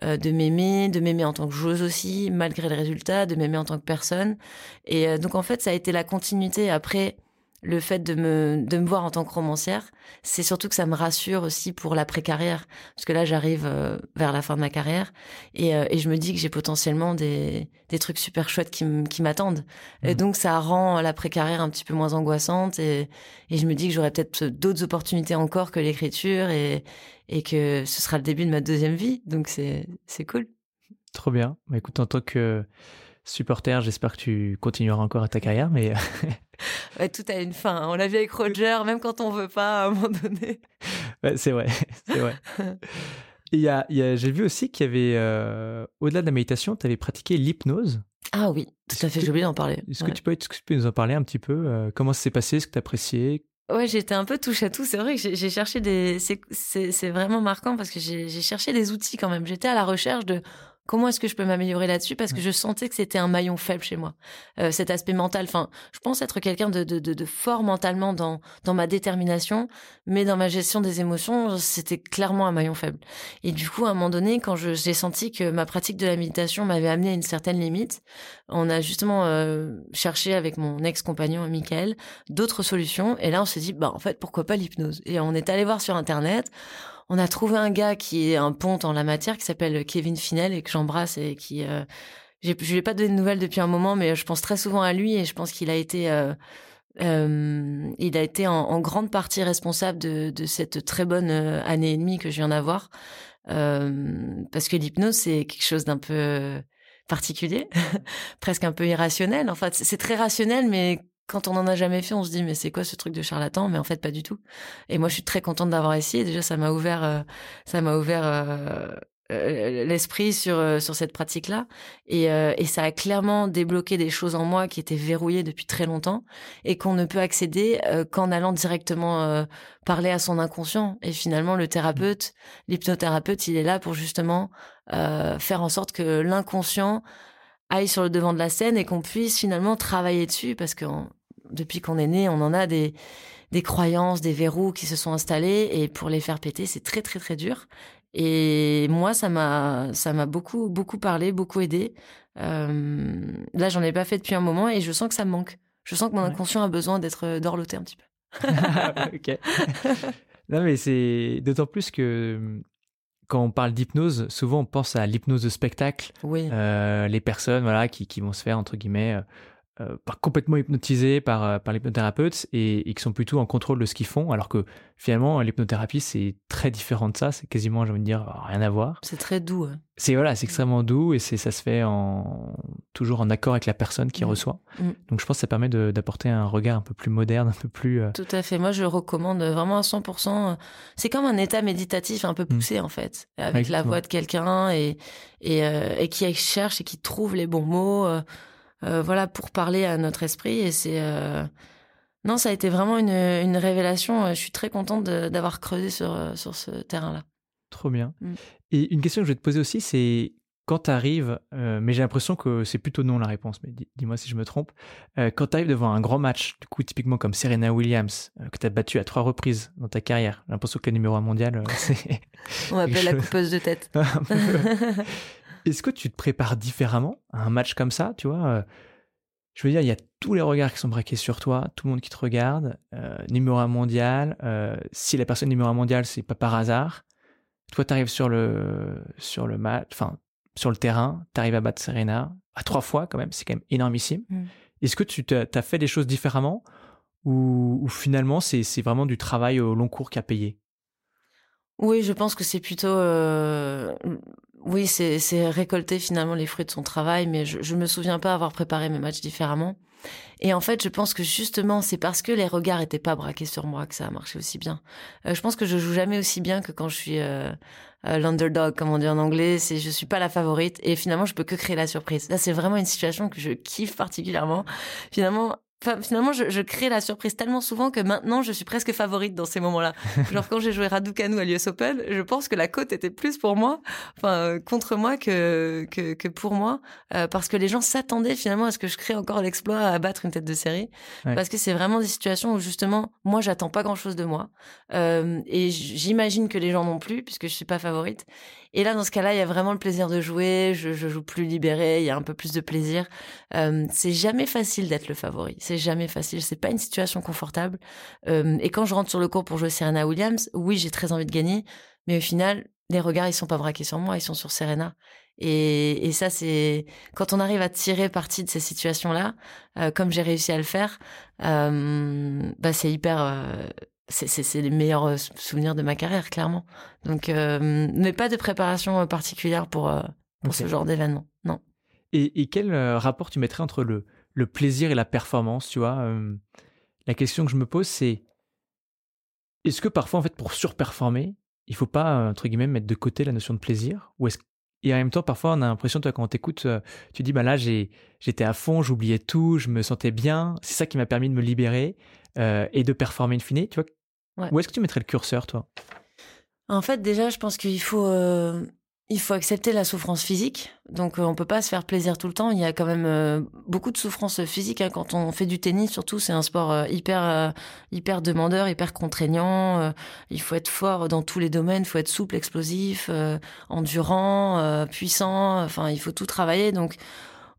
de m'aimer, de m'aimer en tant que joueuse aussi, malgré le résultat, de m'aimer en tant que personne. Et euh, donc en fait, ça a été la continuité après le fait de me, de me voir en tant que romancière, c'est surtout que ça me rassure aussi pour l'après-carrière. Parce que là, j'arrive euh, vers la fin de ma carrière et, et je me dis que j'ai potentiellement des, des trucs super chouettes qui m'attendent. Et mmh. donc, ça rend l'après-carrière un petit peu moins angoissante et, et je me dis que j'aurai peut-être d'autres opportunités encore que l'écriture et, et que ce sera le début de ma deuxième vie. Donc c'est c'est cool. Trop bien. Bah, écoute, en tant que supporter, j'espère que tu continueras encore à ta carrière, mais tout a une fin. On l'a vu avec Roger, même quand on veut pas à un moment donné. c'est vrai, c'est vrai. Il y a, j'ai vu aussi qu'il y avait, euh, au-delà de la méditation, tu avais pratiqué l'hypnose. Ah oui, tout à fait, j'ai oublié d'en parler. Est-ce que, tu peux, que tu peux nous en parler un petit peu euh, Comment ça s'est passé Est-ce que tu apprécié Ouais, j'étais un peu touche à tout. C'est vrai que j'ai cherché des. C'est vraiment marquant parce que j'ai cherché des outils quand même. J'étais à la recherche de Comment est-ce que je peux m'améliorer là-dessus? Parce que je sentais que c'était un maillon faible chez moi, euh, cet aspect mental. Enfin, je pense être quelqu'un de, de, de, fort mentalement dans, dans ma détermination, mais dans ma gestion des émotions, c'était clairement un maillon faible. Et du coup, à un moment donné, quand j'ai senti que ma pratique de la méditation m'avait amené à une certaine limite, on a justement euh, cherché avec mon ex-compagnon Michael d'autres solutions. Et là, on s'est dit, bah en fait, pourquoi pas l'hypnose? Et on est allé voir sur Internet on a trouvé un gars qui est un pont en la matière, qui s'appelle Kevin Finel et que j'embrasse et qui, euh, je lui ai pas donné de nouvelles depuis un moment, mais je pense très souvent à lui et je pense qu'il a été, euh, euh, il a été en, grande partie responsable de, cette très bonne année et demie que je viens d'avoir, parce que l'hypnose c'est quelque chose d'un peu particulier, presque un peu irrationnel. En fait, c'est très rationnel, mais quand on en a jamais fait, on se dit mais c'est quoi ce truc de charlatan? Mais en fait, pas du tout. Et moi, je suis très contente d'avoir essayé. Déjà, ça m'a ouvert, euh, ouvert euh, euh, l'esprit sur sur cette pratique-là, et, et ça a clairement débloqué des choses en moi qui étaient verrouillées depuis très longtemps et qu'on ne peut accéder qu'en allant directement parler à son inconscient. Et finalement, le thérapeute, l'hypnothérapeute, il est là pour justement faire en sorte que l'inconscient aille sur le devant de la scène et qu'on puisse finalement travailler dessus parce que depuis qu'on est né, on en a des, des croyances, des verrous qui se sont installés et pour les faire péter, c'est très très très dur. Et moi, ça m'a ça m'a beaucoup beaucoup parlé, beaucoup aidé. Euh, là, j'en ai pas fait depuis un moment et je sens que ça me manque. Je sens que mon inconscient a besoin d'être dorloté un petit peu. ok. non mais c'est d'autant plus que quand on parle d'hypnose, souvent on pense à l'hypnose de spectacle. Oui. Euh, les personnes voilà, qui, qui vont se faire, entre guillemets, euh, complètement hypnotisées par, euh, par l'hypnothérapeute et, et qui sont plutôt en contrôle de ce qu'ils font, alors que finalement, l'hypnothérapie, c'est très différent de ça. C'est quasiment, j'ai envie de dire, rien à voir. C'est très doux. hein. C'est voilà, c'est extrêmement doux et c'est ça se fait en toujours en accord avec la personne qui Mm. reçoit. Mm. Donc je pense que ça permet d'apporter un regard un peu plus moderne, un peu plus euh, Tout à fait. Moi, je recommande vraiment à 100%. C'est comme un état méditatif un peu poussé, en fait, avec la voix de quelqu'un et, et, euh, et qui cherche et qui trouve les bons mots, euh, euh, voilà, pour parler à notre esprit. Et c'est, euh, non, ça a été vraiment une, une révélation. Je suis très contente d'avoir creusé sur, euh, sur ce terrain-là. trop bien. Mm. Et une question que je vais te poser aussi, c'est quand tu arrives, mais j'ai l'impression que c'est plutôt non la réponse, mais dis- dis-moi si je me trompe, euh, quand tu arrives devant un grand match, du coup typiquement comme Serena Williams, euh, que tu as battu à trois reprises dans ta carrière, j'ai l'impression que le numéro un mondial, euh, c'est On m'appelle la coupeuse de tête. Est-ce que tu te prépares différemment à un match comme ça, tu vois euh, Je veux dire, il y a tous les regards qui sont braqués sur toi, tout le monde qui te regarde, euh, numéro un mondial. euh, si la personne numéro un mondial, c'est pas par hasard. Toi, tu arrives sur le sur le match, enfin sur le terrain, tu arrives à battre Serena à trois fois quand même, c'est quand même énormissime. Mm. Est-ce que tu t'as as fait des choses différemment ou, ou finalement c'est c'est vraiment du travail au long cours qui a payé? Oui, je pense que c'est plutôt. euh, Oui, c'est récolter finalement les fruits de son travail, mais je, je me souviens pas avoir préparé mes matchs différemment. Et en fait, je pense que justement, c'est parce que les regards étaient pas braqués sur moi que ça a marché aussi bien. Euh, je pense que je joue jamais aussi bien que quand je suis euh, euh, l'underdog, comme on dit en anglais. C'est je suis pas la favorite et finalement, je peux que créer la surprise. Là, c'est vraiment une situation que je kiffe particulièrement. Finalement. Enfin, finalement, je, je crée la surprise tellement souvent que maintenant, je suis presque favorite dans ces moments-là. Genre quand j'ai joué Raducanu à l'US Open, je pense que la cote était plus pour moi, enfin euh, contre moi que que, que pour moi, euh, parce que les gens s'attendaient finalement à ce que je crée encore l'exploit à battre une tête de série, Ouais. parce que c'est vraiment des situations où justement moi j'attends pas grand-chose de moi euh, et j'imagine que les gens non plus puisque je suis pas favorite. Et là dans ce cas-là, il y a vraiment le plaisir de jouer, je, je joue plus libéré, il y a un peu plus de plaisir. Euh, c'est jamais facile d'être le favori, c'est jamais facile, c'est pas une situation confortable. Euh, et quand je rentre sur le court pour jouer Serena Williams, oui, j'ai très envie de gagner, mais au final, les regards, ils sont pas braqués sur moi, ils sont sur Serena. Et, et ça, c'est quand on arrive à tirer parti de ces situations-là, euh, comme j'ai réussi à le faire, euh, bah c'est hyper. C'est- les meilleurs euh, souvenirs de ma carrière, clairement. Donc, euh, mais pas de préparation euh, particulière pour euh, pour ce genre d'événement. Non. Et, et quel rapport tu mettrais entre le, le plaisir et la performance, tu vois euh, La question que je me pose, c'est est-ce que parfois, en fait, pour surperformer, il faut pas, entre guillemets, mettre de côté la notion de plaisir? Ou est-ce et en même temps, parfois, on a l'impression, toi, quand on t'écoute, tu dis, bah là, j'ai, j'étais à fond, j'oubliais tout, je me sentais bien. C'est ça qui m'a permis de me libérer euh, et de performer in fine. Tu vois Ouais. Où est-ce que tu mettrais le curseur, toi? En fait, déjà, je pense qu'il faut, euh, il faut accepter la souffrance physique. Donc, euh, on peut pas se faire plaisir tout le temps. Il y a quand même euh, beaucoup de souffrance physique hein. quand on fait du tennis. Surtout, c'est un sport euh, hyper, hyper demandeur, hyper contraignant. Il faut être fort dans tous les domaines. Il faut être souple, explosif, endurant, puissant. Enfin, il faut tout travailler. Donc,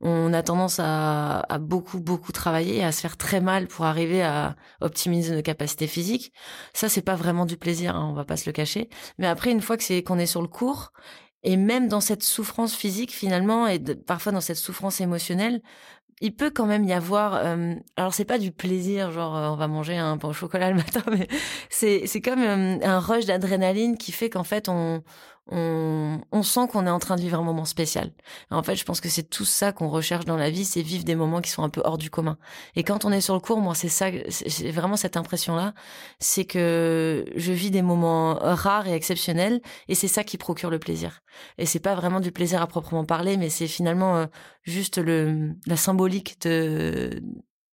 on a tendance à, à beaucoup, beaucoup travailler à se faire très mal pour arriver à optimiser nos capacités physiques. Ça, c'est pas vraiment du plaisir, hein, on va pas se le cacher. Mais après, une fois que c'est qu'on est sur le cours, et même dans cette souffrance physique finalement, et parfois dans cette souffrance émotionnelle, il peut quand même y avoir. euh, alors c'est pas du plaisir, genre euh, on va manger un pain au chocolat le matin, mais c'est c'est comme euh, un rush d'adrénaline qui fait qu'en fait on on, on sent qu'on est en train de vivre un moment spécial. En fait, je pense que c'est tout ça qu'on recherche dans la vie, c'est vivre des moments qui sont un peu hors du commun. Et quand on est sur le cours, moi, c'est ça, c'est vraiment cette impression-là, c'est que je vis des moments rares et exceptionnels, et c'est ça qui procure le plaisir. Et c'est pas vraiment du plaisir à proprement parler, mais c'est finalement euh, juste le la symbolique de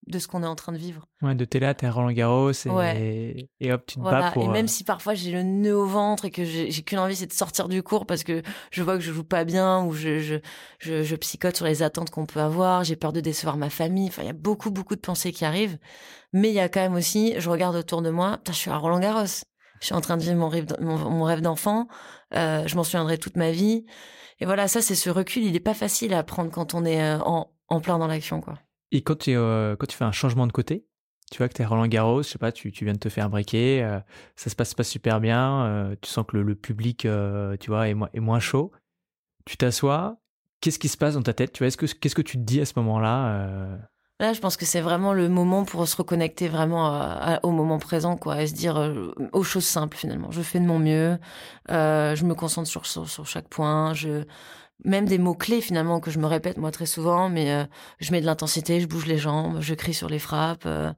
de ce qu'on est en train de vivre. Ouais, de t'es là, t'es à Roland Garros et, Ouais. et hop, tu te Voilà. bats pour. Et euh, même si parfois j'ai le nœud au ventre et que j'ai qu'une envie, c'est de sortir du cours parce que je vois que je joue pas bien ou je je je, je psychote sur les attentes qu'on peut avoir. J'ai peur de décevoir ma famille. Enfin, il y a beaucoup beaucoup de pensées qui arrivent. Mais il y a quand même aussi, je regarde autour de moi. Putain, je suis à Roland Garros. Je suis en train de vivre mon rêve, mon, mon rêve d'enfant. Euh, je m'en souviendrai toute ma vie. Et voilà, ça c'est ce recul. Il est pas facile à prendre quand on est euh, en en plein dans l'action, quoi. Et quand tu, euh, quand tu fais un changement de côté, tu vois que tu es Roland Garros, je sais pas, tu, tu viens de te faire briquer, ça se passe pas super bien, tu sens que le, public, tu vois, est, est moins chaud. Tu t'assois, qu'est-ce qui se passe dans ta tête Tu vois, est-ce que qu'est-ce que tu te dis à ce moment-là Là, je pense que c'est vraiment le moment pour se reconnecter vraiment au moment présent, quoi, et se dire euh, aux choses simples finalement. Je fais de mon mieux, euh, je me concentre sur, sur, chaque point, je même des mots clés finalement que je me répète moi très souvent, mais euh, je mets de l'intensité, je bouge les jambes, je crie sur les frappes, euh,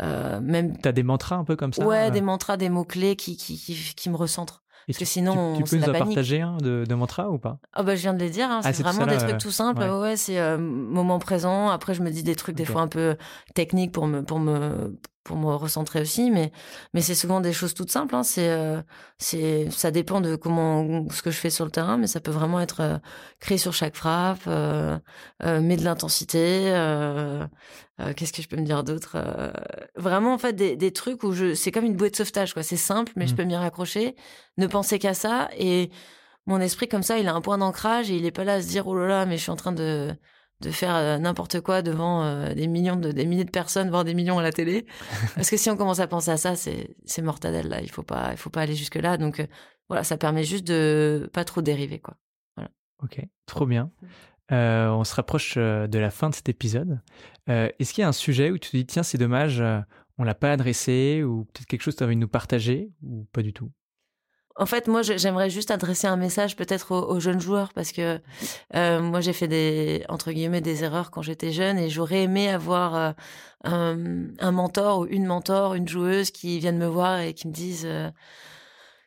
euh même. T'as des mantras un peu comme ça. Ouais, des mantras, des mots clés qui qui qui, qui me recentrent. Parce que sinon, tu, tu peux nous partager un de, de mantra ou pas? Ah bah je viens de les dire. Hein, ah, c'est vraiment des trucs tout simples. Ouais, c'est euh, moment présent. Après, je me dis des trucs des fois un peu techniques pour me pour me pour me recentrer aussi, mais mais c'est souvent des choses toutes simples. Hein. C'est euh, c'est ça dépend de comment ce que je fais sur le terrain, mais ça peut vraiment être euh, créé sur chaque frappe, euh, euh met de l'intensité. Qu'est-ce que je peux me dire d'autre Vraiment en fait des, des trucs où je c'est comme une bouée de sauvetage quoi. C'est simple, mais je mmh. peux m'y raccrocher, ne penser qu'à ça et mon esprit comme ça, il a un point d'ancrage et il est pas là à se dire oh là là, mais je suis en train de de faire euh, n'importe quoi devant euh, des millions de des milliers de personnes voire des millions à la télé. Parce que si on commence à penser à ça c'est c'est mortadelle là. Il faut pas il faut pas aller jusque là donc euh, voilà ça permet juste de pas trop dériver quoi. Voilà. Ok. Trop bien. On se rapproche de la fin de cet épisode. Est-ce qu'il y a un sujet où tu te dis tiens c'est dommage on l'a pas adressé ou peut-être quelque chose que tu envie de nous partager ou pas du tout? En fait, moi, j'aimerais juste adresser un message peut-être aux, jeunes joueurs parce que euh, moi, j'ai fait des entre guillemets des erreurs quand j'étais jeune et j'aurais aimé avoir euh, un, mentor ou une mentor, une joueuse qui vienne me voir et qui me dise, euh,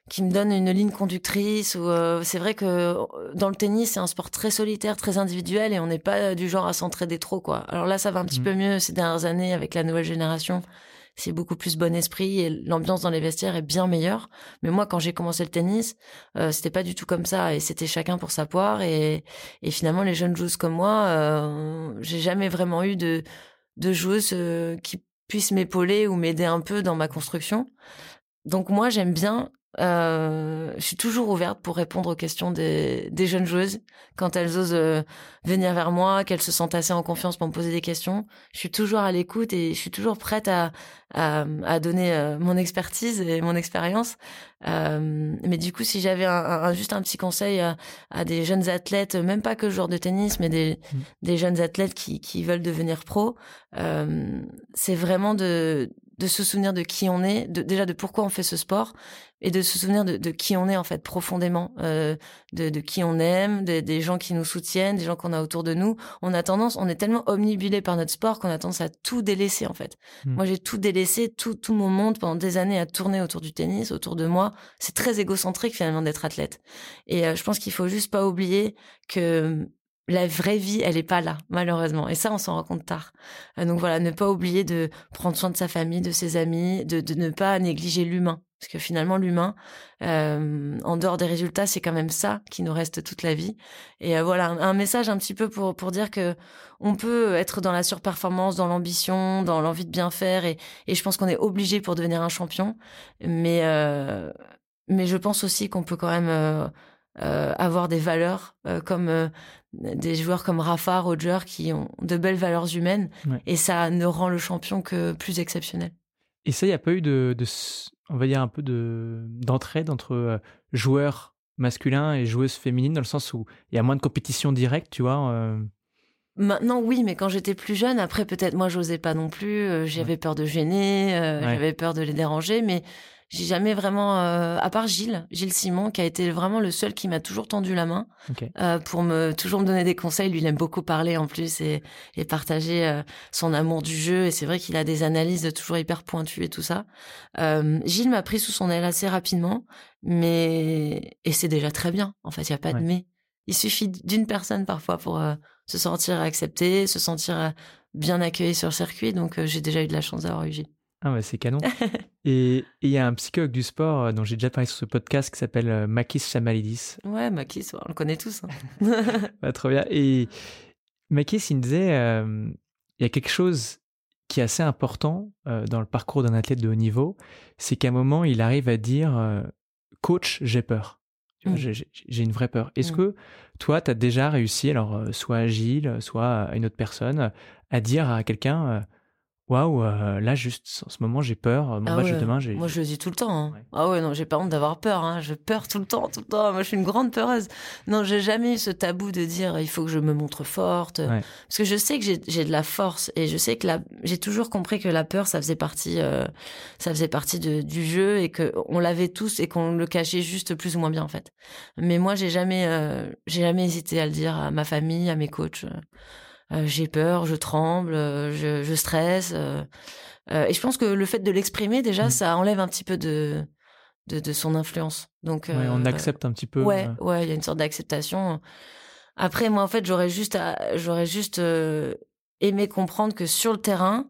qui me donne une ligne conductrice. Ou c'est vrai que dans le tennis, c'est un sport très solitaire, très individuel et on n'est pas du genre à s'entraider trop, quoi. Alors là, ça va un petit mmh. peu mieux ces dernières années avec la nouvelle génération c'est beaucoup plus bon esprit et l'ambiance dans les vestiaires est bien meilleure. Mais moi, quand j'ai commencé le tennis, euh, c'était pas du tout comme ça et c'était chacun pour sa poire. Et, et finalement, les jeunes joueuses comme moi, euh, j'ai jamais vraiment eu de, de joueuses euh, qui puissent m'épauler ou m'aider un peu dans ma construction. Donc moi, j'aime bien euh, je suis toujours ouverte pour répondre aux questions des, des jeunes joueuses quand elles osent euh, venir vers moi, qu'elles se sentent assez en confiance pour me poser des questions. Je suis toujours à l'écoute et je suis toujours prête à, à, à donner euh, mon expertise et mon expérience. Euh, mais du coup, si j'avais un, juste un petit conseil à, à, des jeunes athlètes, même pas que joueurs de tennis, mais des, mmh. des jeunes athlètes qui, qui veulent devenir pro, c'est vraiment de de se souvenir de qui on est, de, déjà de pourquoi on fait ce sport, et de se souvenir de, de qui on est en fait profondément, euh, de, de, qui on aime, des gens qui nous soutiennent, des gens qu'on a autour de nous. On a tendance, on est tellement omnibulé par notre sport qu'on a tendance à tout délaisser en fait. Hmm. Moi j'ai tout délaissé, tout, tout mon monde pendant des années à tourner autour du tennis, autour de moi. C'est très égocentrique finalement d'être athlète. Et euh, je pense qu'il faut juste pas oublier que la vraie vie, elle est pas là, malheureusement. Et ça, on s'en rend compte tard. Euh, donc voilà, ne pas oublier de prendre soin de sa famille, de ses amis, de, de ne pas négliger l'humain. Parce que finalement, l'humain, euh, en dehors des résultats, c'est quand même ça qui nous reste toute la vie. Et euh, voilà, un, message un petit peu pour pour dire que on peut être dans la surperformance, dans l'ambition, dans l'envie de bien faire. Et, je pense qu'on est obligé pour devenir un champion. Mais mais je pense aussi qu'on peut quand même avoir des valeurs comme des joueurs comme Rafa, Roger, qui ont de belles valeurs humaines, et ça ne rend le champion que plus exceptionnel. Et ça, il n'y a pas eu de, on va dire un peu de d'entraide entre euh, joueurs masculins et joueuses féminines, dans le sens où il y a moins de compétition directe, tu vois. Euh. Maintenant, oui, mais quand j'étais plus jeune, après peut-être moi j'osais pas non plus, euh, j'avais peur de gêner, j'avais peur de les déranger, mais j'ai jamais vraiment, euh, à part Gilles, Gilles Simon, qui a été vraiment le seul qui m'a toujours tendu la main euh, pour me toujours me donner des conseils. Lui, il aime beaucoup parler en plus et, et partager euh, son amour du jeu. Et c'est vrai qu'il a des analyses toujours hyper pointues et tout ça. Euh, Gilles m'a pris sous son aile assez rapidement, mais et c'est déjà très bien. En fait, il y a pas de mais. Il suffit d'une personne parfois pour euh, se sentir accepté, se sentir bien accueilli sur le circuit. Donc, j'ai déjà eu de la chance d'avoir eu Gilles. Ah ouais, c'est canon. et il y a un psychologue du sport euh, dont j'ai déjà parlé sur ce podcast qui s'appelle euh, Makis Chamalidis. Ouais, Makis, on le connaît tous. Hein. bah, trop bien. Et Makis, il me disait, euh, il y a quelque chose qui est assez important dans le parcours d'un athlète de haut niveau, c'est qu'à un moment, il arrive à dire, coach, j'ai peur. Mm. J'ai une vraie peur. Est-ce mm. que toi, tu as déjà réussi, alors soit à Gilles, soit à une autre personne, à dire à quelqu'un waouh, euh, là juste en ce moment j'ai peur. Mon Ah match de ouais. demain, j'ai. Moi, je le dis tout le temps. hein. Ouais. Ah ouais, non, j'ai pas honte d'avoir peur. Hein. Je peur tout le temps, tout le temps. Moi, je suis une grande peureuse. Non, j'ai jamais eu ce tabou de dire il faut que je me montre forte. Ouais. Parce que je sais que j'ai j'ai de la force et je sais que la... j'ai toujours compris que la peur, ça faisait partie, euh, ça faisait partie de, du jeu et que on l'avait tous et qu'on le cachait juste plus ou moins bien en fait. Mais moi, j'ai jamais, euh, j'ai jamais hésité à le dire à ma famille, à mes coachs. Euh, j'ai peur, je tremble, euh, je, je stresse. euh, euh, et je pense que le fait de l'exprimer, déjà, Mm. ça enlève un petit peu de, de, de son influence. Donc, Ouais, on euh, accepte un petit peu. Ouais, euh, ouais, il y a une sorte d'acceptation. Après, moi, en fait, j'aurais juste, j'aurais juste euh, aimé comprendre que sur le terrain,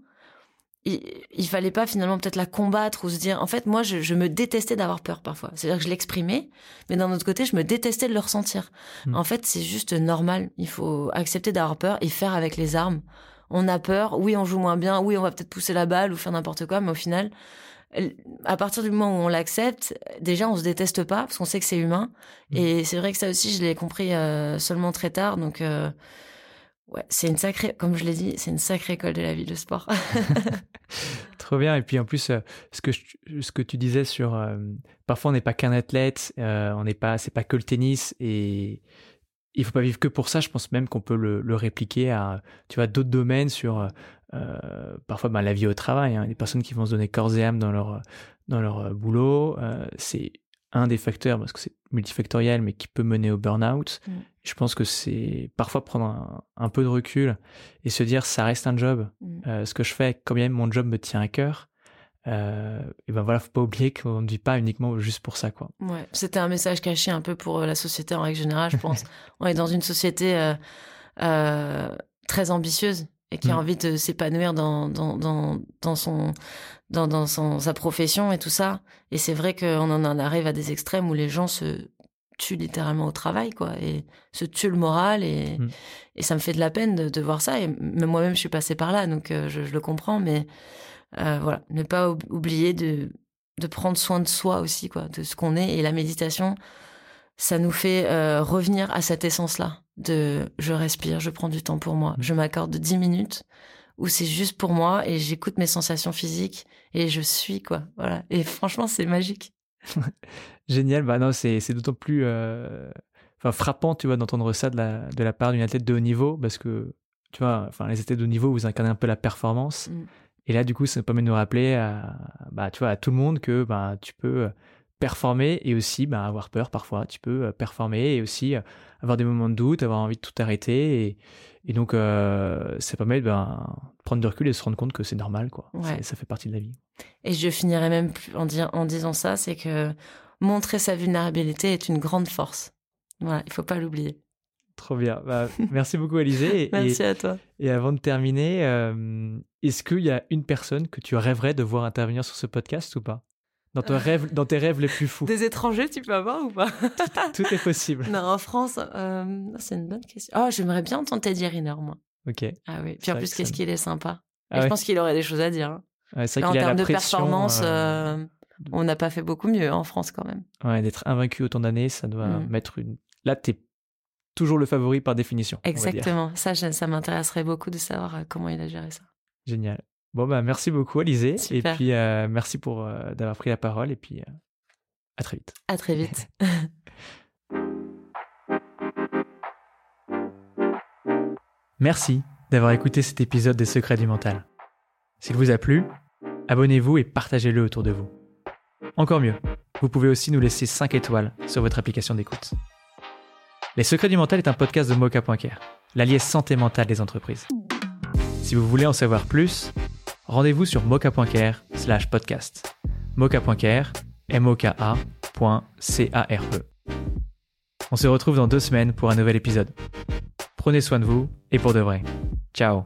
il, il fallait pas finalement peut-être la combattre ou se dire. En fait, moi, je, je me détestais d'avoir peur parfois. C'est-à-dire que je l'exprimais, mais d'un autre côté, je me détestais de le ressentir. Mm. En fait, c'est juste normal. Il faut accepter d'avoir peur et faire avec les armes. On a peur, oui, on joue moins bien, oui, on va peut-être pousser la balle ou faire n'importe quoi, mais au final, à partir du moment où on l'accepte, déjà on se déteste pas parce qu'on sait que c'est humain. Mm. Et c'est vrai que ça aussi, je l'ai compris euh, seulement très tard. Donc, euh, ouais, c'est une sacrée, comme je l'ai dit, c'est une sacrée école de la vie, le sport. Trop bien. Et puis en plus, euh, ce que je- ce que tu disais sur, euh, parfois on n'est pas qu'un athlète, euh, on n'est pas, c'est pas que le tennis et il faut pas vivre que pour ça. Je pense même qu'on peut le, le répliquer à, tu vois, d'autres domaines sur, euh, parfois ben, la vie au travail. Hein, les personnes qui vont se donner corps et âme dans leur dans leur boulot, c'est un des facteurs parce que c'est multifactoriel, mais qui peut mener au burn-out. Mm. Je pense que c'est parfois prendre un, un peu de recul et se dire ça reste un job. Mm. Euh, ce que je fais, quand bien même mon job me tient à cœur, euh, et ben voilà, faut pas oublier qu'on ne vit pas uniquement juste pour ça, quoi. Ouais, c'était un message caché un peu pour euh, la société en règle générale, je pense. on est dans une société euh, très ambitieuse et qui a Mm. envie de s'épanouir dans, dans, dans, dans, son, dans, dans son, sa profession et tout ça. Et c'est vrai qu'on en arrive à des extrêmes où les gens se tuent littéralement au travail, quoi, et se tuent le moral. Et, Mm. et ça me fait de la peine de, de voir ça. Et même moi-même, je suis passée par là, donc euh, je, je le comprends. Mais euh, voilà, ne pas oub- oublier de, de prendre soin de soi aussi, quoi, de ce qu'on est. Et la méditation, ça nous fait euh, revenir à cette essence-là de je respire, je prends du temps pour moi, Mm. je m'accorde 10 minutes où c'est juste pour moi et j'écoute mes sensations physiques et je suis quoi. Voilà. Et franchement, c'est magique. Génial, bah non, c'est c'est d'autant plus euh, enfin, frappant, tu vois, d'entendre ça de la, de la part d'une athlète de haut niveau, parce que, tu vois, enfin, les athlètes de haut niveau, vous incarnez un peu la performance. Mm. Et là, du coup, ça nous permet de nous rappeler à, bah, tu vois, à tout le monde que bah, tu peux performer et aussi bah, avoir peur parfois. Tu peux euh, performer et aussi euh, avoir des moments de doute, avoir envie de tout arrêter. Et, et donc, euh, ça permet ben, de prendre du recul et de se rendre compte que c'est normal, quoi. Ouais. Ça fait partie de la vie. Et je finirai même en, dire, en disant ça, c'est que montrer sa vulnérabilité est une grande force. Voilà, il faut pas l'oublier. Trop bien. Bah, merci beaucoup, Alizé. Et- Merci à toi. Et avant de terminer, euh, est-ce qu'il y a une personne que tu rêverais de voir intervenir sur ce podcast ou pas? Dans, ton rêve, dans tes rêves les plus fous Des étrangers, tu peux avoir ou pas? Tout est possible. Non, en France, euh, c'est une bonne question. Oh, j'aimerais bien entendre Teddy Riner, moi. Ok. Ah oui. Puis en plus, que qu'est-ce qu'il est sympa. Ah ouais. Je pense qu'il aurait des choses à dire. hein. Ouais, c'est Là, vrai en qu'il a la termes de pression, performance, euh, euh, on n'a pas fait beaucoup mieux en France quand même. ouais, d'être invaincu autant d'années, ça doit Mm. mettre une. Là, t'es toujours le favori par définition. Exactement. Ça, ça m'intéresserait beaucoup de savoir comment il a géré ça. Génial. Bon, bah, merci beaucoup, Alizé. Et puis, euh, merci pour euh, d'avoir pris la parole. Et puis, euh, à très vite. À très vite. Merci d'avoir écouté cet épisode des Secrets du Mental. S'il vous a plu, abonnez-vous et partagez-le autour de vous. Encore mieux, vous pouvez aussi nous laisser 5 étoiles sur votre application d'écoute. Les Secrets du Mental est un podcast de Mocha.care, l'allié santé mentale des entreprises. Si vous voulez en savoir plus, rendez-vous sur mocha.care slash podcast. Mocha.care, M-O-K-A.C-A-R-E. E. On se retrouve dans deux semaines pour un nouvel épisode. Prenez soin de vous et pour de vrai. Ciao